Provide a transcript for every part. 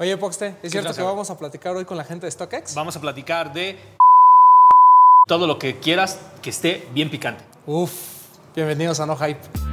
Oye, Poxte, ¿es cierto que vamos a platicar hoy con la gente de StockX? Vamos a platicar de todo lo que quieras que esté bien picante. Uf, bienvenidos a No Hype.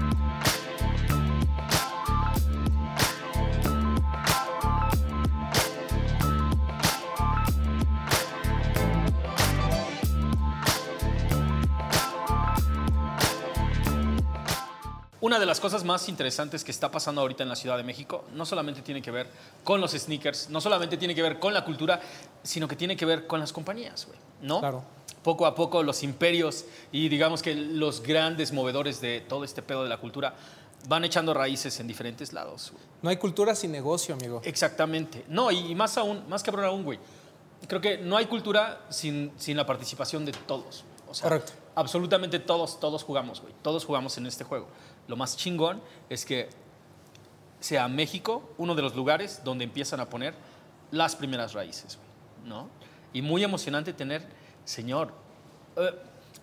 Las cosas más interesantes que está pasando ahorita en la Ciudad de México no solamente tiene que ver con los sneakers, no solamente tiene que ver con la cultura, sino que tiene que ver con las compañías, güey, ¿no? Claro. Poco a poco los imperios y digamos que los grandes movedores de todo este pedo de la cultura van echando raíces en diferentes lados. güey. No hay cultura sin negocio, amigo. Exactamente. No, y más aún, más cabrón aún, güey. Creo que no hay cultura sin, sin la participación de todos. O sea, Correcto. Absolutamente todos, todos jugamos, güey. Todos jugamos en este juego. Lo más chingón es que sea México uno de los lugares donde empiezan a poner las primeras raíces, ¿no? Y muy emocionante tener, señor, eh,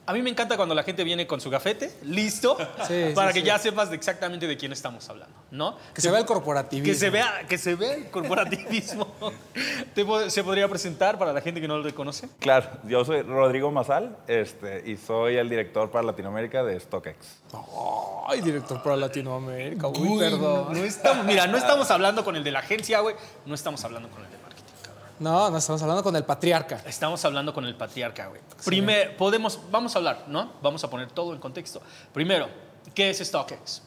a mí me encanta cuando la gente viene con su gafete, listo, Sí, para sí, que sí. ya sepas de exactamente de quién estamos hablando, ¿no? Que se vea el corporativismo. Que se vea, que se vea el corporativismo. ¿Te po- ¿Se podría presentar para la gente que no lo reconoce? Claro, yo soy Rodrigo Mazal este, y soy el director para Latinoamérica de StockX. Ay, director para Latinoamérica. Uy, Uy, perdón. No estamos, mira, no estamos hablando con el de la agencia, güey. No estamos hablando con el de. No, no estamos hablando con el patriarca. Estamos hablando con el patriarca, güey. Primero, podemos, vamos a hablar, ¿no? Vamos a poner todo en contexto. Primero, ¿qué es StockX?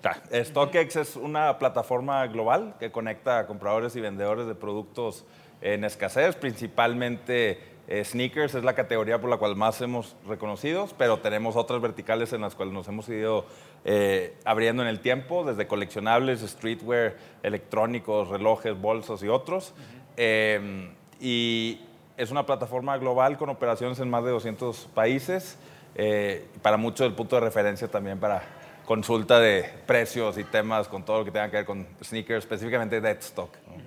Ta, StockX es una plataforma global que conecta a compradores y vendedores de productos en escasez, principalmente eh, sneakers, es la categoría por la cual más hemos reconocidos, pero tenemos otras verticales en las cuales nos hemos ido eh, abriendo en el tiempo, desde coleccionables, streetwear, electrónicos, relojes, bolsos y otros. Eh, y es una plataforma global con operaciones en más de 200 países, eh, para mucho el punto de referencia también para consulta de precios y temas con todo lo que tenga que ver con sneakers, específicamente dead stock. ¿no?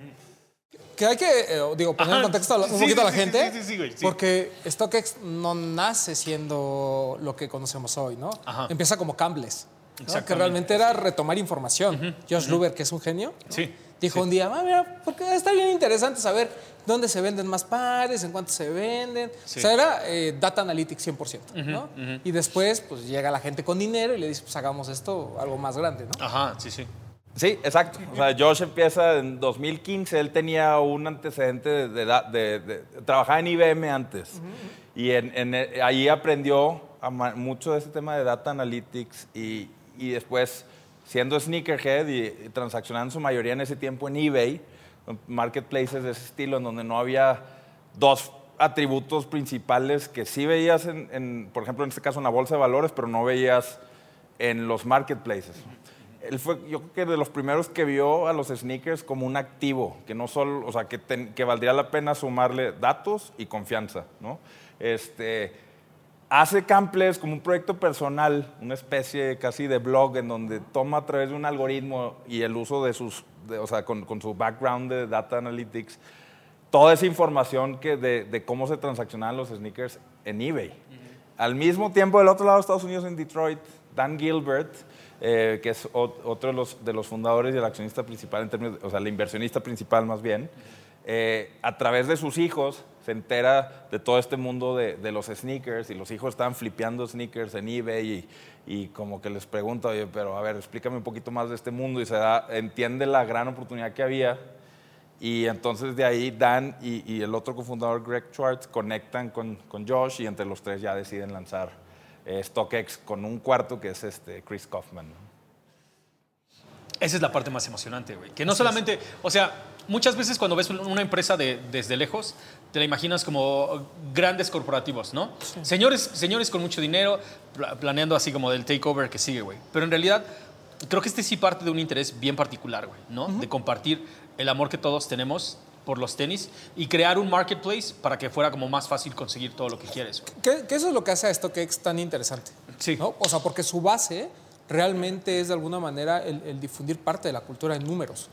Que hay que, eh, digo, poner en Ajá. contexto a la- un Sí, poquito a sí, la sí, gente. sí, sí, sí, güey, sí. Porque StockX no nace siendo lo que conocemos hoy, ¿no? Ajá. Empieza como Cambles. ¿no? Que realmente era retomar información. Josh Luber, que es un genio, ¿no? Sí, dijo un día, "Ah, mira, porque está bien interesante saber dónde se venden más pares, en cuánto se venden. Sí. O sea, era eh, data analytics 100%, ¿no? Y después, pues llega la gente con dinero y le dice, pues hagamos esto algo más grande, ¿no? Ajá, sí, sí. Sí, exacto. O sea, Josh empieza en 2015, él tenía un antecedente de, de, de- de- trabajaba en IBM antes y en, en- ahí aprendió a mucho de ese tema de data analytics y, y después siendo sneakerhead y, transaccionando su mayoría en ese tiempo en eBay, marketplaces de ese estilo en donde no había dos atributos principales que sí veías en, en, por ejemplo, en este caso en la bolsa de valores, pero no veías en los marketplaces. Él fue, yo creo que de los primeros que vio a los sneakers como un activo, que no solo, o sea, que, ten- que valdría la pena sumarle datos y confianza, ¿no? Este, hace Camples como un proyecto personal, una especie casi de blog en donde toma a través de un algoritmo y el uso de sus, de- o sea, con, con su background de data analytics, toda esa información que de, de cómo se transaccionaban los sneakers en eBay. Al mismo tiempo, del otro lado de Estados Unidos, en Detroit, Dan Gilbert, eh, que es otro de los, de los fundadores y el accionista principal, en términos, o sea, el inversionista principal más bien, eh, a través de sus hijos se entera de todo este mundo de, de los sneakers y los hijos estaban flipeando sneakers en eBay y, y como que les pregunta, oye, pero a ver, explícame un poquito más de este mundo y se da, entiende la gran oportunidad que había y entonces de ahí Dan y, y el otro cofundador Greg Schwartz conectan con, con Josh y entre los tres ya deciden lanzar eh, StockX con un cuarto que es este Chris Kaufman. ¿no? Esa es la parte más emocionante, güey. Que no solamente, o sea, muchas veces cuando ves una empresa de- desde lejos, te la imaginas como grandes corporativos, ¿no? Señores, señores con mucho dinero, pla- planeando así como del takeover que sigue, güey. Pero en realidad, creo que este sí parte de un interés bien particular, güey, ¿no? De compartir el amor que todos tenemos por los tenis y crear un marketplace para que fuera como más fácil conseguir todo lo que quieres. Que, que eso es lo que hace a StockX tan interesante. Sí. ¿no? O sea, porque su base realmente es de alguna manera el, el difundir parte de la cultura en números.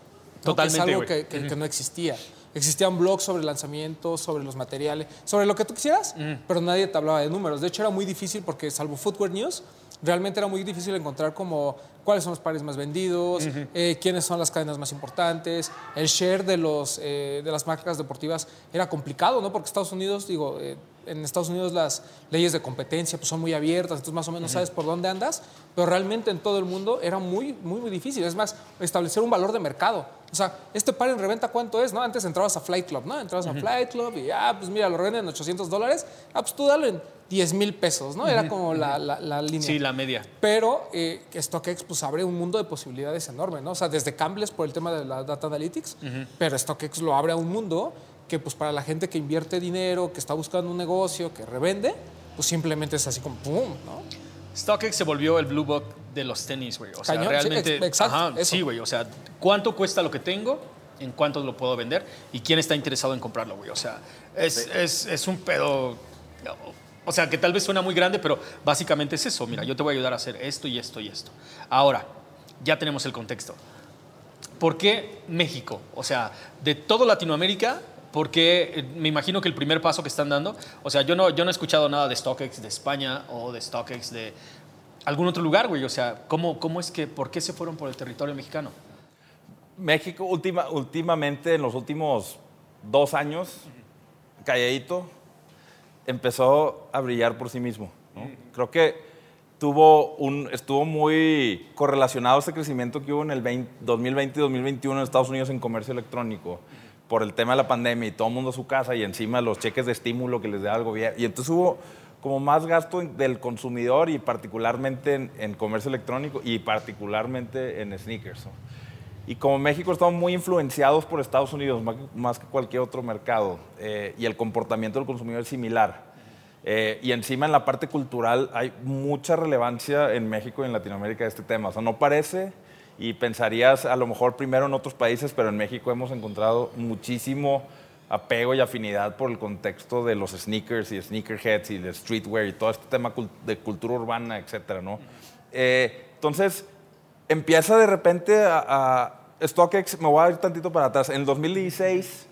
¿No? Totalmente, Que es algo que no existía. Existían blogs sobre lanzamientos, sobre los materiales, sobre lo que tú quisieras, pero nadie te hablaba de números. De hecho, era muy difícil porque, salvo Footwear News, realmente era muy difícil encontrar como cuáles son los pares más vendidos, eh, quiénes son las cadenas más importantes. El share de, los, eh, de las marcas deportivas era complicado, ¿no? Porque Estados Unidos, digo, eh, en Estados Unidos las leyes de competencia pues, son muy abiertas, entonces más o menos sabes por dónde andas, pero realmente en todo el mundo era muy, muy, muy difícil. Es más, establecer un valor de mercado. O sea, este par en reventa, ¿cuánto es? ¿no? Antes entrabas a Flight Club, ¿no? Entrabas a Flight Club y, ah, pues mira, lo revenden en 800 dólares. Ah, pues tú dale en 10 mil pesos, ¿no? Era como la, la, línea. Sí, la media. Pero eh, StockX pues abre un mundo de posibilidades enorme, ¿no? O sea, desde Cambles por el tema de la Data Analytics, pero StockX lo abre a un mundo que pues para la gente que invierte dinero, que está buscando un negocio, que revende, pues simplemente es así como ¡pum! ¿no? StockX se volvió el blue book de los tenis, güey. O sea, realmente. Sí, exacto, sí, güey. O sea, ¿cuánto cuesta lo que tengo? ¿En cuánto lo puedo vender? ¿Y quién está interesado en comprarlo, güey? O sea, es, es, es un pedo. O sea, que tal vez suena muy grande, pero básicamente es eso. Mira, yo te voy a ayudar a hacer esto y esto y esto. Ahora, ya tenemos el contexto. ¿Por qué México? O sea, de todo Latinoamérica, porque eh, me imagino que el primer paso que están dando, o sea, yo no, yo no he escuchado nada de StockX de España o de StockX de algún otro lugar, güey. O sea, ¿cómo, cómo es que, por qué se fueron por el territorio mexicano? México, última, últimamente, en los últimos dos años, calladito, empezó a brillar por sí mismo. Creo que tuvo un, estuvo muy correlacionado ese crecimiento que hubo en el 2020 y 2021 en Estados Unidos en comercio electrónico por el tema de la pandemia y todo el mundo a su casa y encima los cheques de estímulo que les da el gobierno. Y entonces hubo como más gasto del consumidor y particularmente en, comercio electrónico y particularmente en sneakers. Y como México estamos muy influenciados por Estados Unidos más, que cualquier otro mercado eh, y el comportamiento del consumidor es similar. Eh, y encima en la parte cultural hay mucha relevancia en México y en Latinoamérica de este tema. O sea, no parece y pensarías a lo mejor primero en otros países, pero en México hemos encontrado muchísimo apego y afinidad por el contexto de los sneakers y sneakerheads y el streetwear y todo este tema de cultura urbana, etcétera. Eh, entonces, empieza de repente a, StockX, me voy a ir tantito para atrás, en 2016,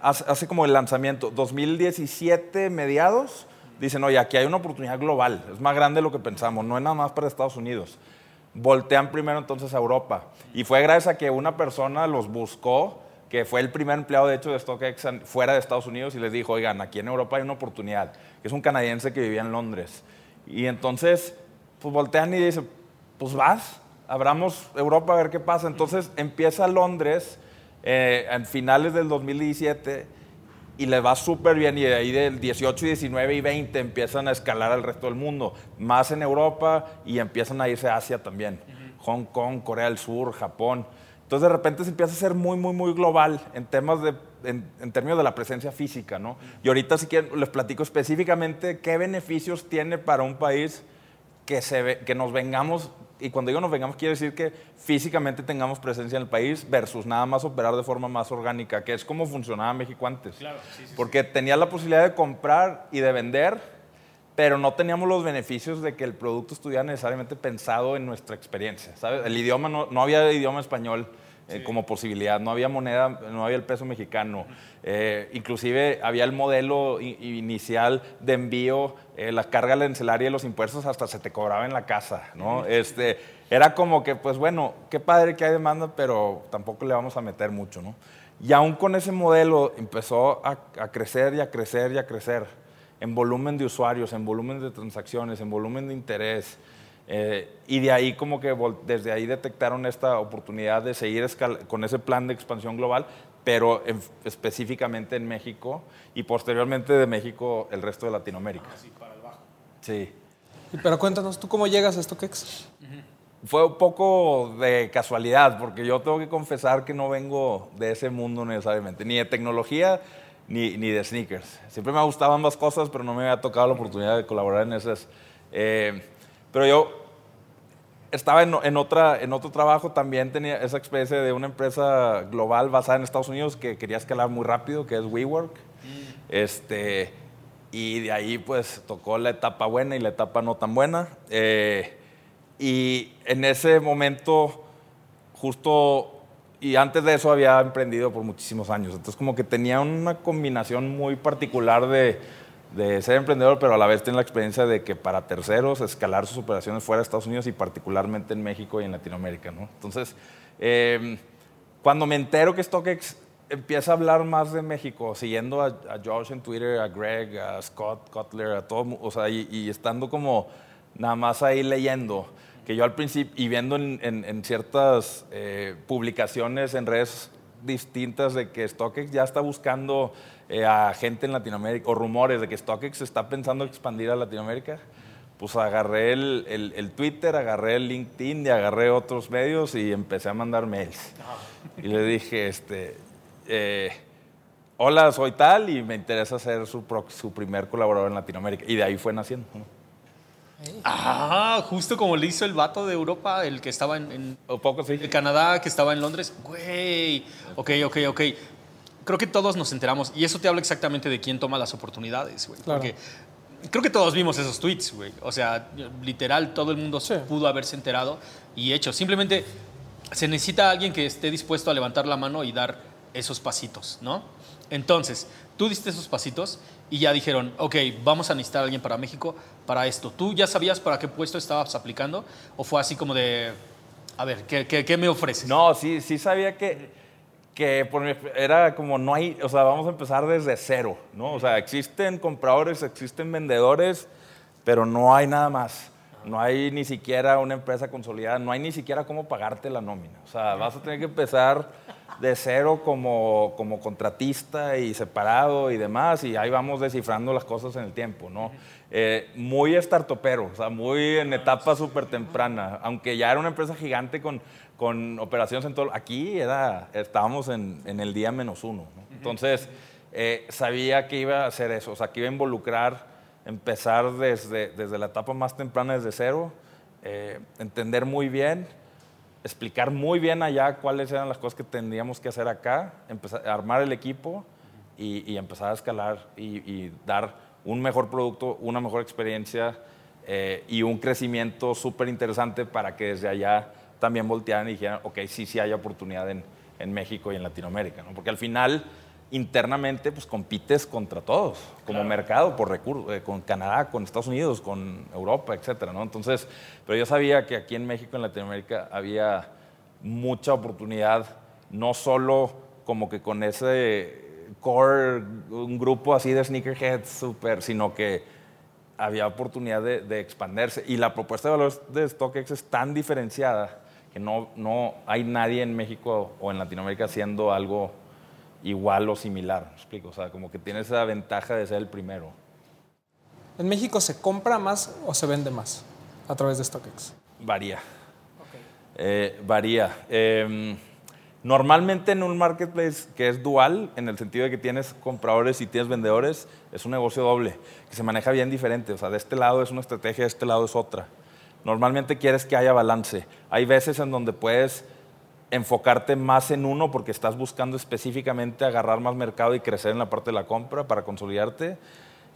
hace, como el lanzamiento, 2017 mediados, dicen, oye, aquí hay una oportunidad global, es más grande de lo que pensamos, no es nada más para Estados Unidos voltean primero entonces a Europa. Y fue gracias a que una persona los buscó, que fue el primer empleado de hecho de StockX fuera de Estados Unidos y les dijo, oigan, aquí en Europa hay una oportunidad, es un canadiense que vivía en Londres. Y entonces, pues voltean y dicen, pues vas, abramos Europa a ver qué pasa. Entonces empieza Londres eh, en finales del 2017 y les va súper bien y de ahí del 18, 19 y 20 empiezan a escalar al resto del mundo, más en Europa y empiezan a irse a Asia también, Hong Kong, Corea del Sur, Japón. Entonces de repente se empieza a ser muy, muy, muy global en temas de, en, términos de la presencia física, ¿no? Y ahorita sí que les platico específicamente qué beneficios tiene para un país que, se, que nos vengamos y cuando digo nos vengamos, quiere decir que físicamente tengamos presencia en el país versus nada más operar de forma más orgánica, que es como funcionaba México antes. Claro, Porque tenía la posibilidad de comprar y de vender, pero no teníamos los beneficios de que el producto estuviera necesariamente pensado en nuestra experiencia. ¿sabes? El idioma, no, no había idioma español. Eh, como posibilidad. No había moneda, no había el peso mexicano. Eh, inclusive había el modelo inicial de envío, eh, la carga arancelaria y los impuestos hasta se te cobraba en la casa, ¿no? este, era como que, pues bueno, qué padre que hay demanda, pero tampoco le vamos a meter mucho, ¿no? Y aún con ese modelo empezó a, a crecer y a crecer y a crecer en volumen de usuarios, en volumen de transacciones, en volumen de interés. Eh, y de ahí como que desde ahí detectaron esta oportunidad de seguir con ese plan de expansión global, pero específicamente en México y posteriormente de México el resto de Latinoamérica. Así para el bajo. Sí. Pero cuéntanos, ¿tú cómo llegas a StockX? Fue un poco de casualidad, porque yo tengo que confesar que no vengo de ese mundo necesariamente, ni de tecnología ni, ni de sneakers. Siempre me gustaban ambas cosas, pero no me había tocado la oportunidad de colaborar en esas. Eh, pero yo estaba en, otra, en otro trabajo, también tenía esa experiencia de una empresa global basada en Estados Unidos que quería escalar muy rápido, que es WeWork. Mm. Este, y de ahí pues tocó la etapa buena y la etapa no tan buena. Eh, y en ese momento, justo, y antes de eso había emprendido por muchísimos años. Entonces como que tenía una combinación muy particular de de ser emprendedor, pero a la vez tiene la experiencia de que para terceros escalar sus operaciones fuera de Estados Unidos y particularmente en México y en Latinoamérica. ¿no? Entonces, eh, cuando me entero que StockX empieza a hablar más de México, siguiendo a, Josh en Twitter, a Greg, a Scott Cutler, a todo, o sea, y, estando como nada más ahí leyendo, que yo al principio, y viendo en, ciertas eh, publicaciones en redes distintas de que StockX ya está buscando eh, a gente en Latinoamérica, o rumores de que StockX está pensando expandir a Latinoamérica, pues agarré el, el, Twitter, agarré el LinkedIn y agarré otros medios y empecé a mandar mails. Y le dije, este, eh, hola, soy tal y me interesa ser su, su primer colaborador en Latinoamérica. Y de ahí fue naciendo. Ah, justo como le hizo el vato de Europa, el que estaba en, poco, sí. Canadá, que estaba en Londres. Güey, ok, ok, ok. Creo que todos nos enteramos y eso te habla exactamente de quién toma las oportunidades, güey. Porque creo que todos vimos esos tweets, güey. O sea, literal, todo el mundo pudo haberse enterado y hecho. Simplemente se necesita alguien que esté dispuesto a levantar la mano y dar esos pasitos, ¿no? Entonces, tú diste esos pasitos y ya dijeron, ok, vamos a necesitar a alguien para México para esto. ¿Tú ya sabías para qué puesto estabas aplicando? ¿O fue así como de, a ver, ¿qué, qué, me ofreces? No, sí, sí sabía que, que por era como no hay, o sea, vamos a empezar desde cero, ¿no? O sea, existen compradores, existen vendedores, pero no hay nada más. No hay ni siquiera una empresa consolidada, no hay ni siquiera cómo pagarte la nómina. O sea, vas a tener que empezar de cero como, como contratista y separado y demás, y ahí vamos descifrando las cosas en el tiempo, ¿no? Eh, muy startupero, o sea, muy en etapa súper temprana, aunque ya era una empresa gigante con, con operaciones en todo, aquí era, estábamos en, en el día menos uno, Entonces, eh, sabía que iba a hacer eso, o sea, que iba a involucrar, empezar desde, desde la etapa más temprana, desde cero, eh, entender muy bien, explicar muy bien allá cuáles eran las cosas que tendríamos que hacer acá, empezar, armar el equipo y, empezar a escalar y, dar un mejor producto, una mejor experiencia eh, y un crecimiento súper interesante para que desde allá también voltearan y dijeran, ok, sí, sí hay oportunidad en, en México y en Latinoamérica, ¿no? porque al final internamente pues compites contra todos, como mercado, por recursos, eh, con Canadá, con Estados Unidos, con Europa, etcétera, ¿no? Entonces, pero yo sabía que aquí en México, en Latinoamérica, había mucha oportunidad, no solo como que con ese core, un grupo así de sneakerheads súper, sino que había oportunidad de, de, expandirse. Y la propuesta de valor de StockX es tan diferenciada que no, no hay nadie en México o en Latinoamérica haciendo algo igual o similar. ¿me explico? O sea, como que tiene esa ventaja de ser el primero. ¿En México se compra más o se vende más a través de StockX? Varía. Eh, varía. Em, normalmente en un marketplace que es dual, en el sentido de que tienes compradores y tienes vendedores, es un negocio doble, que se maneja bien diferente. O sea, de este lado es una estrategia, de este lado es otra. Normalmente quieres que haya balance. Hay veces en donde puedes enfocarte más en uno porque estás buscando específicamente agarrar más mercado y crecer en la parte de la compra para consolidarte.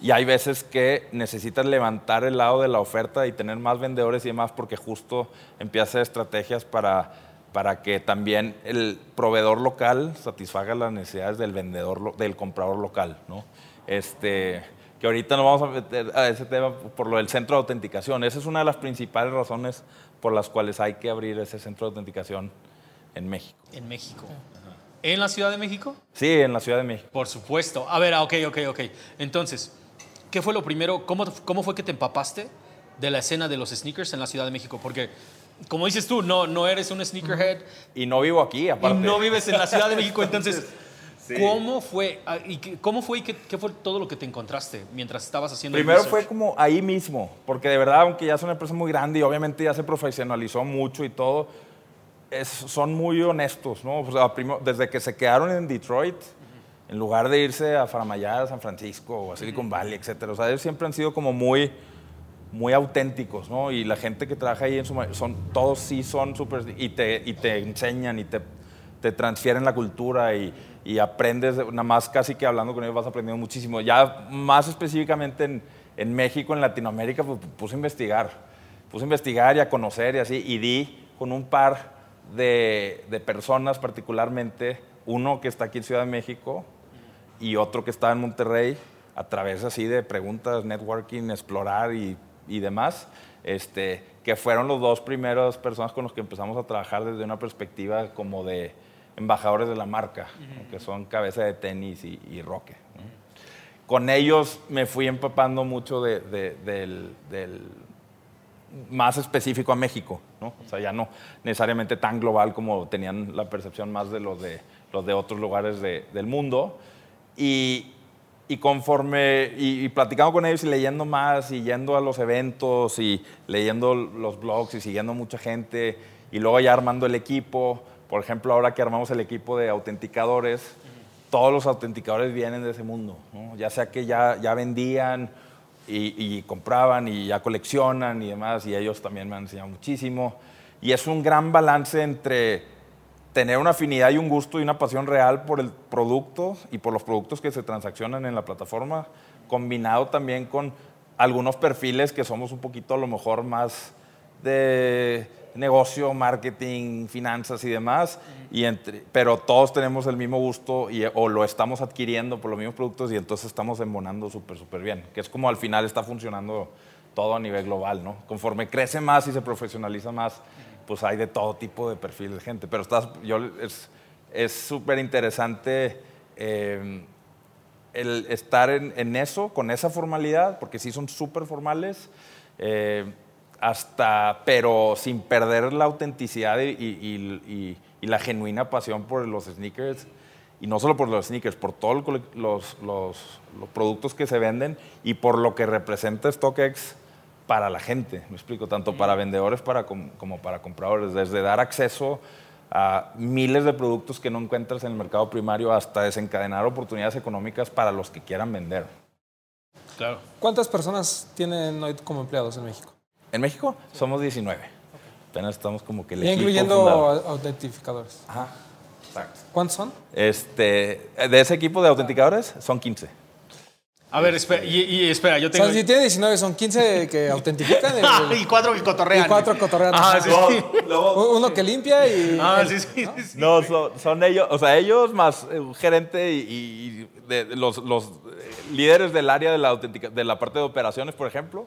Y hay veces que necesitas levantar el lado de la oferta y tener más vendedores y demás porque justo empiezas a hacer estrategias para, para que también el proveedor local satisfaga las necesidades del vendedor, del comprador local. ¿no? Este, que ahorita no vamos a meter a ese tema por lo del centro de autenticación. Esa es una de las principales razones por las cuales hay que abrir ese centro de autenticación en México. En México. ¿En la Ciudad de México? Sí, en la Ciudad de México. Por supuesto. A ver, ah, ok, ok, ok. Entonces, ¿qué fue lo primero? ¿Cómo, cómo fue que te empapaste de la escena de los sneakers en la Ciudad de México? Porque, como dices tú, no, no eres un sneakerhead. Y no vivo aquí, aparte. Y no vives en la Ciudad de México, entonces... ¿Cómo fue ah, y qué, cómo fue y qué, fue todo lo que te encontraste mientras estabas haciendo Primero fue como ahí mismo, porque de verdad, aunque ya es una empresa muy grande y obviamente ya se profesionalizó mucho y todo, son muy honestos, ¿no? desde que se quedaron en Detroit, en lugar de irse a Faramayá, a San Francisco o a Silicon Valley, etcétera, o sea, ellos siempre han sido como muy, muy auténticos, ¿no? Y la gente que trabaja ahí, en su, son, todos sí son súper, y te, y te enseñan y te, te transfieren la cultura y, y, aprendes, nada más casi que hablando con ellos vas aprendiendo muchísimo. Ya más específicamente en, en México, en Latinoamérica, pues puse a investigar, puse a investigar y a conocer y así, y di con un par de, personas particularmente, uno que está aquí en Ciudad de México y otro que está en Monterrey, a través así de preguntas, networking, explorar y, y demás, este, que fueron los dos primeros personas con los que empezamos a trabajar desde una perspectiva como de embajadores de la marca, que son Cabeza de Tenis y, y Roque. ¿no? Con ellos me fui empapando mucho de- de- del, del más específico a México, ¿no? O sea, ya no necesariamente tan global como tenían la percepción más de los de, los de otros lugares de- del mundo. Y, y conforme, y, platicando con ellos y leyendo más, y yendo a los eventos, y leyendo los blogs, y siguiendo mucha gente, y luego ya armando el equipo, por ejemplo, ahora que armamos el equipo de autenticadores, todos los autenticadores vienen de ese mundo, ya sea que ya, ya vendían y, y compraban y ya coleccionan y demás, y ellos también me han enseñado muchísimo. Y es un gran balance entre tener una afinidad y un gusto y una pasión real por el producto y por los productos que se transaccionan en la plataforma, combinado también con algunos perfiles que somos un poquito a lo mejor más de negocio, marketing, finanzas y demás, y entre, pero todos tenemos el mismo gusto y, o lo estamos adquiriendo por los mismos productos y entonces estamos embonando súper, súper bien, que es como al final está funcionando todo a nivel global, ¿no? Conforme crece más y se profesionaliza más, pues hay de todo tipo de perfiles de gente, pero estás, yo, es es súper interesante eh, el estar en, en eso, con esa formalidad, porque sí son súper formales, eh, hasta, pero sin perder la autenticidad y, y- y- y la genuina pasión por los sneakers. Y no solo por los sneakers, por todos los, los- los productos que se venden y por lo que representa StockX para la gente, me explico, tanto para vendedores para com- como para compradores, desde dar acceso a miles de productos que no encuentras en el mercado primario hasta desencadenar oportunidades económicas para los que quieran vender. Claro. ¿Cuántas personas tienen hoy como empleados en México? En México somos 19. Apenas estamos como que el Y incluyendo autentificadores. Ajá, exacto. ¿Cuántos son? Este, de ese equipo de autenticadores son 15. A ver, espera, y, y espera, yo O tengo. sea, si tiene 19, son 15 que autentifican Ah, y, cuatro que cotorrean. y cuatro cotorrean. Ah, sí, sí. Uno que limpia y... Ah, el- sí, sí, sí, sí. No, son, son ellos, o sea, ellos más eh, un gerente y, y de- de los, los, eh, líderes del área de la, autentica- de la parte de operaciones, por ejemplo.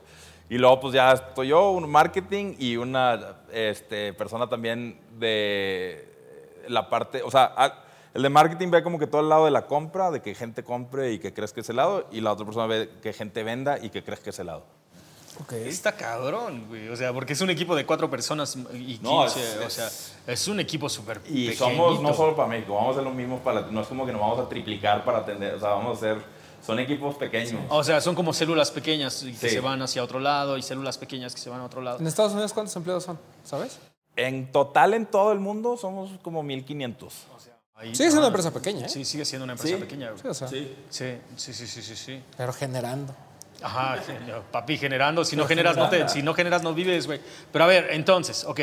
Y luego, pues ya estoy yo, un marketing y una este, persona también de la parte, o sea, a- el de marketing ve como que todo el lado de la compra, de que gente compre y que crees que es el lado, y la otra persona ve que gente venda y que crees que es el lado. Ok. Está cabrón, güey. O sea, porque es un equipo de cuatro personas y 15. No, es- o sea, es un equipo súper Y somos no solo para México, vamos a hacer lo mismo para, no es como que nos vamos a triplicar para atender, o sea, vamos a hacer, son equipos pequeños. O sea, son como células pequeñas que Sí. se van hacia otro lado y células pequeñas que se van a otro lado. ¿En Estados Unidos cuántos empleados son? ¿Sabes? En total en todo el mundo somos como 1500. Ahí- Sigue siendo ah, una empresa pequeña, ¿eh? Sí, sigue siendo una empresa Sí. pequeña, güey. Sí, o sea, Sí, sí, sí, sí, sí, sí. pero generando. Ajá, papi, generando. Si no generas, no, te, si no generas, no vives, güey. Pero a ver, entonces, ok,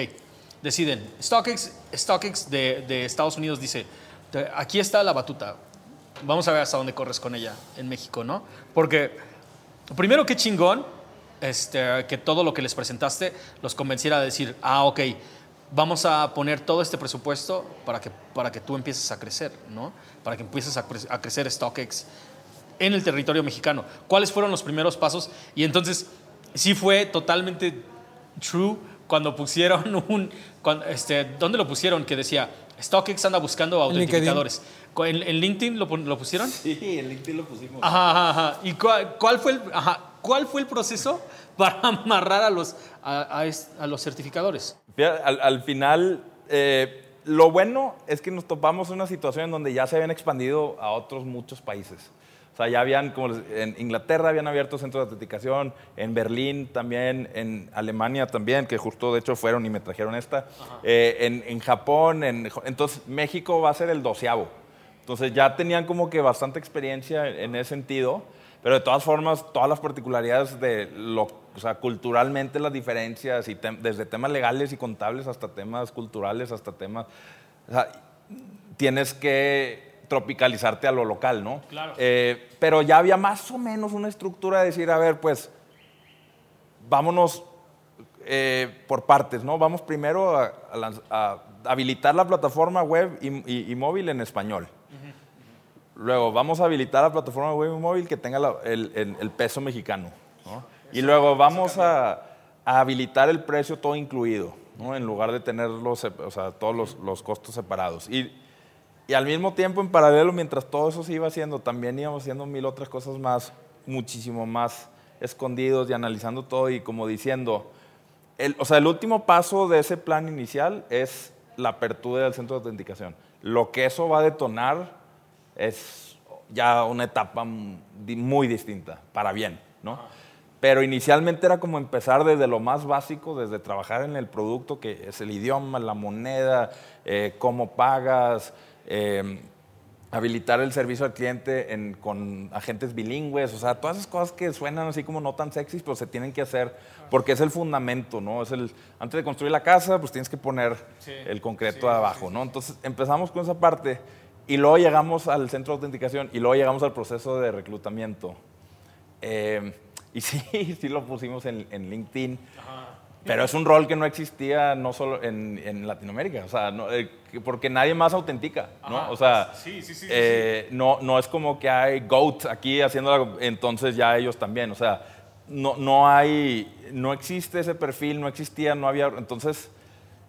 deciden. StockX, StockX de, de Estados Unidos dice, "Te- aquí está la batuta. Vamos a ver hasta dónde corres con ella en México, ¿no? Porque, primero, qué chingón este, que todo lo que les presentaste los convenciera de decir, ah, ok, vamos a poner todo este presupuesto para que, para que tú empieces a crecer, ¿no? Para que empieces a, cre- a crecer StockX en el territorio mexicano. ¿Cuáles fueron los primeros pasos? Y entonces, sí fue totalmente true cuando pusieron un... cuando- este, ¿Dónde lo pusieron? Que decía, StockX anda buscando autentificadores. ¿En, en LinkedIn lo, lo pusieron? Sí, en LinkedIn lo pusimos. Ajá, ajá, ajá. ¿Y cuál, cuál fue el, ajá, cuál fue el proceso para amarrar a los, a, a es- a los certificadores? Al, al final, eh, lo bueno es que nos topamos en una situación en donde ya se habían expandido a otros muchos países. O sea, ya habían, como en Inglaterra habían abierto centros de autenticación, en Berlín también, en Alemania también, que justo de hecho fueron y me trajeron esta, eh, en, en Japón, en, entonces México va a ser el doceavo. Entonces ya tenían como que bastante experiencia en ese sentido, pero de todas formas, todas las particularidades de lo, o sea, culturalmente las diferencias, y tem- desde temas legales y contables hasta temas culturales, hasta temas, o sea, tienes que tropicalizarte a lo local, ¿no? Claro. Eh, pero ya había más o menos una estructura de decir, a ver, pues, vámonos eh, por partes, ¿no? Vamos primero a, a a habilitar la plataforma web y, y- y móvil en español. Luego, vamos a habilitar la plataforma de web móvil que tenga la- el, el- el peso mexicano. ¿no? Y luego vamos a, a habilitar el precio todo incluido, ¿no? en lugar de tener los, o sea, todos los, los costos separados. Y, y al mismo tiempo, en paralelo, mientras todo eso se iba haciendo, también íbamos haciendo mil otras cosas más, muchísimo más escondidos y analizando todo y como diciendo, el, o sea, el último paso de ese plan inicial es la apertura del centro de autenticación. Lo que eso va a detonar es ya una etapa muy distinta, para bien, ¿no? Pero inicialmente era como empezar desde lo más básico, desde trabajar en el producto, que es el idioma, la moneda, eh, cómo pagas, eh, habilitar el servicio al cliente en- con agentes bilingües, o sea, todas esas cosas que suenan así como no tan sexys, pero se tienen que hacer porque es el fundamento, ¿no? Es el, antes de construir la casa, pues tienes que poner el concreto abajo, ¿no? Entonces empezamos con esa parte y luego llegamos al centro de autenticación y luego llegamos al proceso de reclutamiento. Eh, y sí, sí lo pusimos en, en LinkedIn. Pero es un rol que no existía no solo en, en Latinoamérica, o sea, no, eh, que- porque nadie más autentica, ¿no? O sea, Sí, sí, sí, eh, No, no es como que hay GOAT aquí haciendo entonces ya ellos también, o sea, no, no hay, no existe ese perfil, no existía, no había, entonces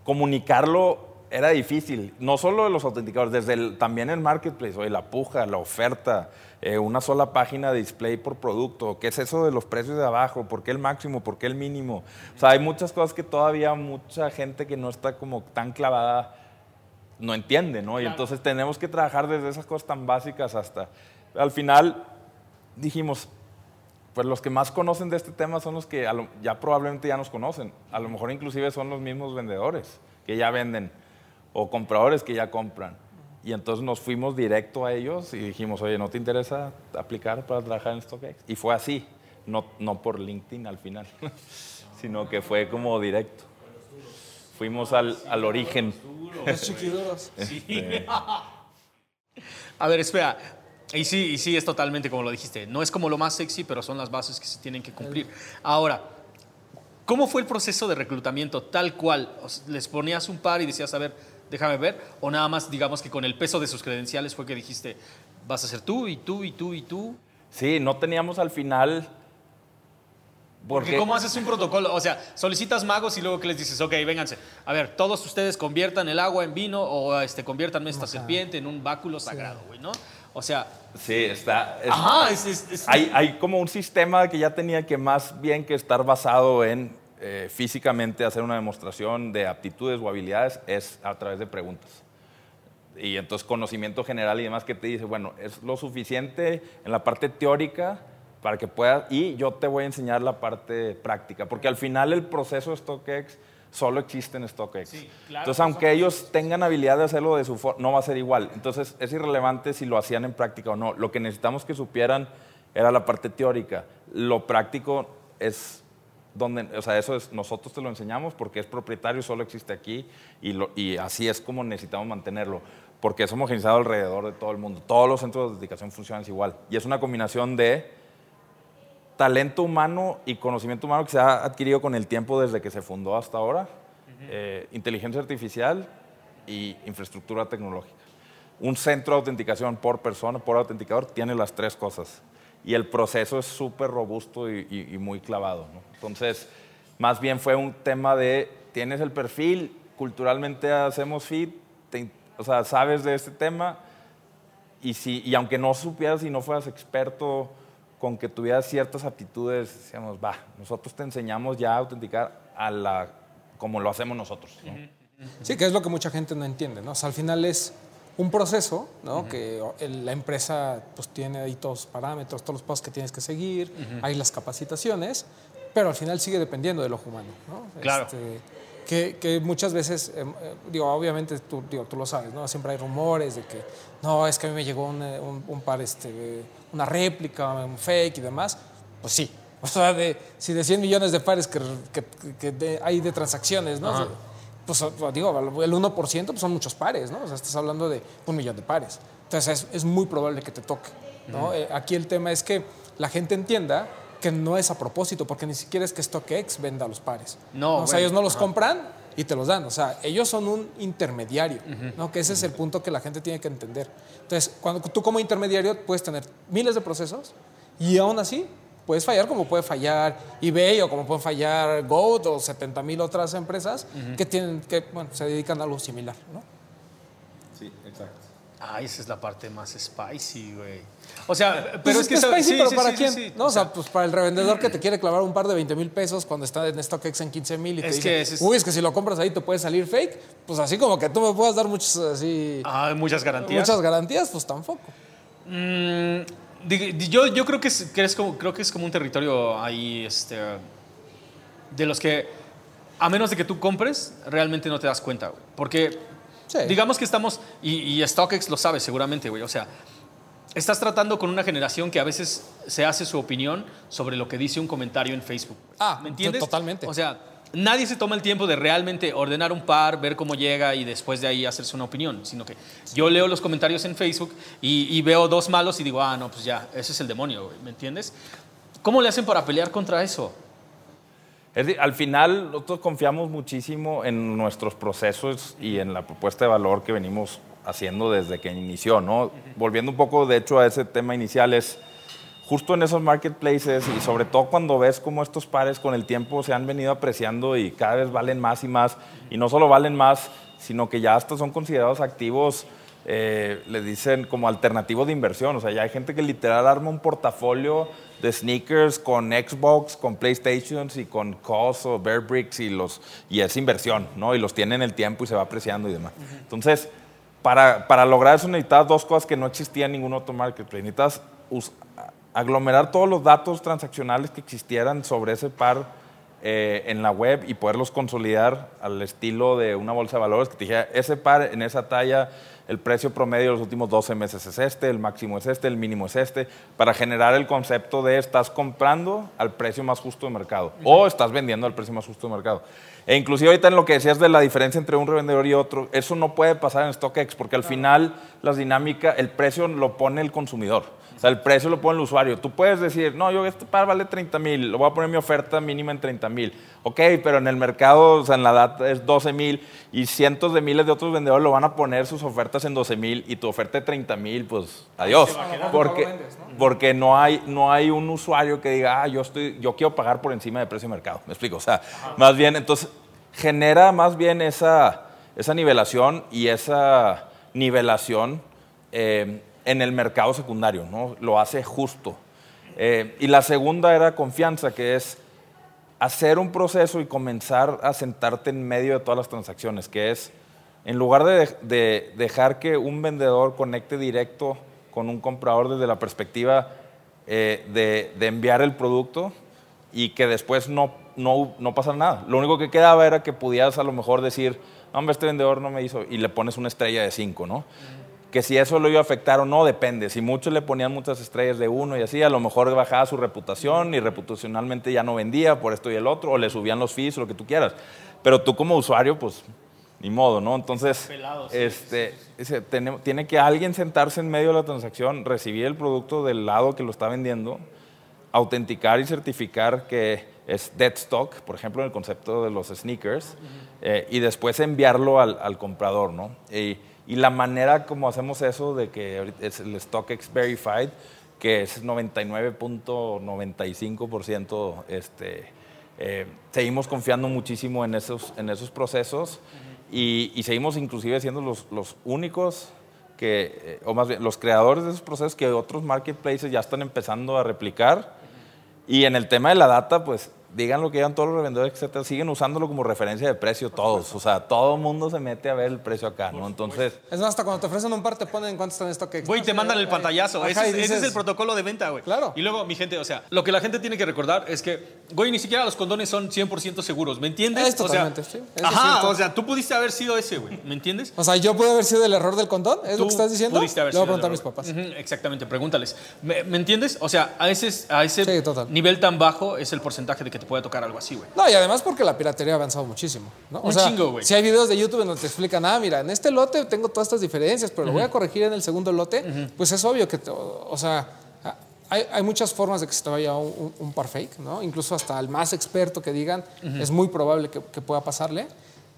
comunicarlo era difícil, no solo de los autenticadores, desde el, también el marketplace, oye, la puja, la oferta, eh, una sola página de display por producto, ¿qué es eso de los precios de abajo? ¿Por qué el máximo? ¿Por qué el mínimo? O sea, hay muchas cosas que todavía mucha gente que no está como tan clavada no entiende, ¿no? Y entonces tenemos que trabajar desde esas cosas tan básicas hasta... Al final dijimos, pues los que más conocen de este tema son los que ya probablemente ya nos conocen. A lo mejor inclusive son los mismos vendedores que ya venden o compradores que ya compran. Y entonces nos fuimos directo a ellos y dijimos, oye, ¿no te interesa aplicar para trabajar en StockX? Y fue así, no, no por LinkedIn al final, sino que fue como directo. Fuimos al, al origen. Chiquiduros. A ver, espera. Y sí, y sí, es totalmente como lo dijiste. No es como lo más sexy, pero son las bases que se tienen que cumplir. Ahora, ¿cómo fue el proceso de reclutamiento tal cual? ¿Les ponías un par y decías, a ver, déjame ver? ¿O nada más, digamos que con el peso de sus credenciales fue que dijiste, vas a ser tú y tú y tú y tú? Sí, no teníamos al final... Porque ¿cómo haces un protocolo? O sea, solicitas magos y luego que les dices, ok, vénganse. A ver, todos ustedes conviertan el agua en vino o este, conviertan esta serpiente en un báculo sagrado, güey, ¿no? O sea, Sí, está... es- ajá, es, es- es- Hay, hay como un sistema que ya tenía que más bien que estar basado en eh, físicamente hacer una demostración de aptitudes o habilidades es a través de preguntas. Y entonces conocimiento general y demás que te dice, bueno, es lo suficiente en la parte teórica para que puedas, y yo te voy a enseñar la parte práctica, porque al final el proceso de StockX solo existe en StockX. Sí, claro, entonces, aunque ellos tengan habilidad de hacerlo de su forma, no va a ser igual. Entonces, es irrelevante si lo hacían en práctica o no. Lo que necesitamos que supieran era la parte teórica. Lo práctico es donde, o sea, eso es, nosotros te lo enseñamos porque es propietario, solo existe aquí y, lo- y así es como necesitamos mantenerlo, porque es homogenizado alrededor de todo el mundo. Todos los centros de dedicación funcionan igual y es una combinación de talento humano y conocimiento humano que se ha adquirido con el tiempo desde que se fundó hasta ahora, eh, inteligencia artificial y infraestructura tecnológica. Un centro de autenticación por persona, por autenticador, tiene las tres cosas. Y el proceso es súper robusto y, muy clavado. Entonces, más bien fue un tema de, tienes el perfil, culturalmente hacemos fit, o sea, sabes de este tema, y, si, y aunque no supieras y no fueras experto, con que tuvieras ciertas aptitudes, decíamos, va, nosotros te enseñamos ya a autenticar a la, como lo hacemos nosotros. ¿no? Sí, que es lo que mucha gente no entiende, ¿no? O sea, al final es un proceso, ¿no? Que el- la empresa pues tiene ahí todos los parámetros, todos los pasos que tienes que seguir, hay las capacitaciones, pero al final sigue dependiendo del ojo humano, ¿no? Claro. Este, que, que muchas veces, eh, eh, digo, obviamente tú, digo, tú lo sabes, ¿no? Siempre hay rumores de que, no, es que a mí me llegó un, eh, un- un par, este, una réplica, un fake y demás. Pues sí. O sea, de, si de 100 millones de pares que, que- que de- hay de transacciones, ¿no? Pues digo, el 1% pues son muchos pares, ¿no? O sea, estás hablando de un millón de pares. Entonces es, es muy probable que te toque, ¿no? Eh, aquí el tema es que la gente entienda que no es a propósito, porque ni siquiera es que StockX venda los pares. No, O sea, bueno, ellos no los compran y te los dan. O sea, ellos son un intermediario, ¿no? Que ese es el punto que la gente tiene que entender. Entonces, cuando tú como intermediario puedes tener miles de procesos y aún así puedes fallar como puede fallar eBay o como puede fallar Goat o 70 mil otras empresas que tienen que bueno, se dedican a algo similar, ¿no? Sí, exacto. Ah, esa es la parte más spicy, güey. O sea, pero Pues es que... es spicy, sí, pero sí, ¿para sí, quién? sí, sí. No, o sea, pues para el revendedor que te quiere clavar un par de 20 mil pesos cuando está en StockX en 15 mil y te Es dice, que ese es- uy, es que si lo compras ahí te puede salir fake, pues así como que tú me puedas dar muchos así, Ah, muchas garantías. muchas garantías, pues tampoco. Mm, yo, yo creo que es, que es como, creo que es como un territorio ahí, este, de los que, a menos de que tú compres, realmente no te das cuenta, güey. Porque, Sí. digamos que estamos, y, y StockX lo sabe seguramente, güey, o sea, estás tratando con una generación que a veces se hace su opinión sobre lo que dice un comentario en Facebook. güey. Ah, ¿me entiendes? totalmente. O sea, nadie se toma el tiempo de realmente ordenar un par, ver cómo llega y después de ahí hacerse una opinión, sino que yo leo los comentarios en Facebook y, y veo dos malos y digo, ah, no, pues ya, ese es el demonio, güey, ¿me entiendes? ¿Cómo le hacen para pelear contra eso? Al final, nosotros confiamos muchísimo en nuestros procesos y en la propuesta de valor que venimos haciendo desde que inició, ¿no? Volviendo un poco, de hecho, a ese tema inicial, es justo en esos marketplaces y sobre todo cuando ves cómo estos pares con el tiempo se han venido apreciando y cada vez valen más y más, y no solo valen más, sino que ya hasta son considerados activos, eh, le dicen como alternativo de inversión, o sea, ya hay gente que literal arma un portafolio de sneakers con Xbox, con PlayStations y con COS o Bear Bricks y, los, y es inversión, ¿no? Y los tiene en el tiempo y se va apreciando y demás. Entonces, para, para lograr eso necesitas dos cosas que no existían en ningún otro marketplace. Necesitas aglomerar todos los datos transaccionales que existieran sobre ese par eh, en la web y poderlos consolidar al estilo de una bolsa de valores que te dijera, ese par en esa talla, el precio promedio de los últimos 12 meses es este, el máximo es este, el mínimo es este, para generar el concepto de estás comprando al precio más justo de mercado o estás vendiendo al precio más justo de mercado. E inclusive ahorita en lo que decías de la diferencia entre un revendedor y otro, eso no puede pasar en StockX porque al final las dinámicas, el precio lo pone el consumidor. O sea, el precio lo pone el usuario. Tú puedes decir, no, yo este par vale 30 mil, lo voy a poner mi oferta mínima en 30 mil. Ok, pero en el mercado, o sea, en la data es 12 mil y cientos de miles de otros vendedores lo van a poner sus ofertas en 12 mil y tu oferta de 30 mil, pues adiós. Porque, porque no, hay, no hay un usuario que diga, ah, yo, estoy, yo quiero pagar por encima del precio de mercado. Me explico. O sea, más bien, entonces, genera más bien esa, esa nivelación y esa nivelación. eh, en el mercado secundario, ¿no? Lo hace justo. Eh, y la segunda era confianza, que es hacer un proceso y comenzar a sentarte en medio de todas las transacciones, que es, en lugar de, de dejar que un vendedor conecte directo con un comprador desde la perspectiva eh, de, enviar el producto y que después no, no, no pasa nada. Lo único que quedaba era que pudieras a lo mejor decir, "No, hombre, este vendedor no me hizo, y le pones una estrella de cinco, ¿no? Que si eso lo iba a afectar o no, depende. Si muchos le ponían muchas estrellas de uno y así, a lo mejor bajaba su reputación y reputacionalmente ya no vendía por esto y el otro, o le subían los fees lo que tú quieras. Pero tú como usuario, pues, ni modo, ¿no? Entonces, Pelado, sí, este, ese- tiene, tiene que alguien sentarse en medio de la transacción, recibir el producto del lado que lo está vendiendo, autenticar y certificar que es dead stock, por ejemplo, en el concepto de los sneakers, eh, y después enviarlo al, al comprador, ¿no? Y, y la manera como hacemos eso de que es el StockX Verified, que es 99.95%, este, eh, seguimos confiando muchísimo en esos, en esos procesos y, y seguimos inclusive siendo los, los únicos que, eh, o más bien, los creadores de esos procesos que otros marketplaces ya están empezando a replicar. Y en el tema de la data, pues digan lo que digan todos los revendedores, etcétera, siguen usándolo como referencia de precio todos. O sea, todo el mundo se mete a ver el precio acá, ¿no? Entonces, Es más, hasta cuando te ofrecen un par te ponen cuánto está en StockX. Güey, te mandan el pantallazo. Ajá, ese, es, ese es dices- el protocolo de venta, güey. Claro. Y luego, mi gente, o sea, lo que la gente tiene que recordar es que, güey, ni siquiera los condones son 100% seguros, ¿me entiendes? Es totalmente, o sea, sí, eso Ajá, o sea, tú pudiste haber sido ese, güey, ¿me entiendes? O sea, yo pude haber sido el error del condón, ¿es lo que estás diciendo? Pudiste haber Le voy a sido preguntar a mis papás. Exactamente, pregúntales. ¿Me, me entiendes? O sea, a ese, a ese Sí, nivel tan bajo es el porcentaje de que te puede tocar algo así, güey. No, y además porque la piratería ha avanzado muchísimo. ¿no? O Un sea, chingo, güey. Si hay videos de YouTube en donde te explican, ah, mira, en este lote tengo todas estas diferencias, pero lo voy a corregir en el segundo lote, pues es obvio que, te- o o sea, hay, hay muchas formas de que se te vaya un, par fake, ¿no? Incluso hasta el más experto que digan, es muy probable que, que pueda pasarle.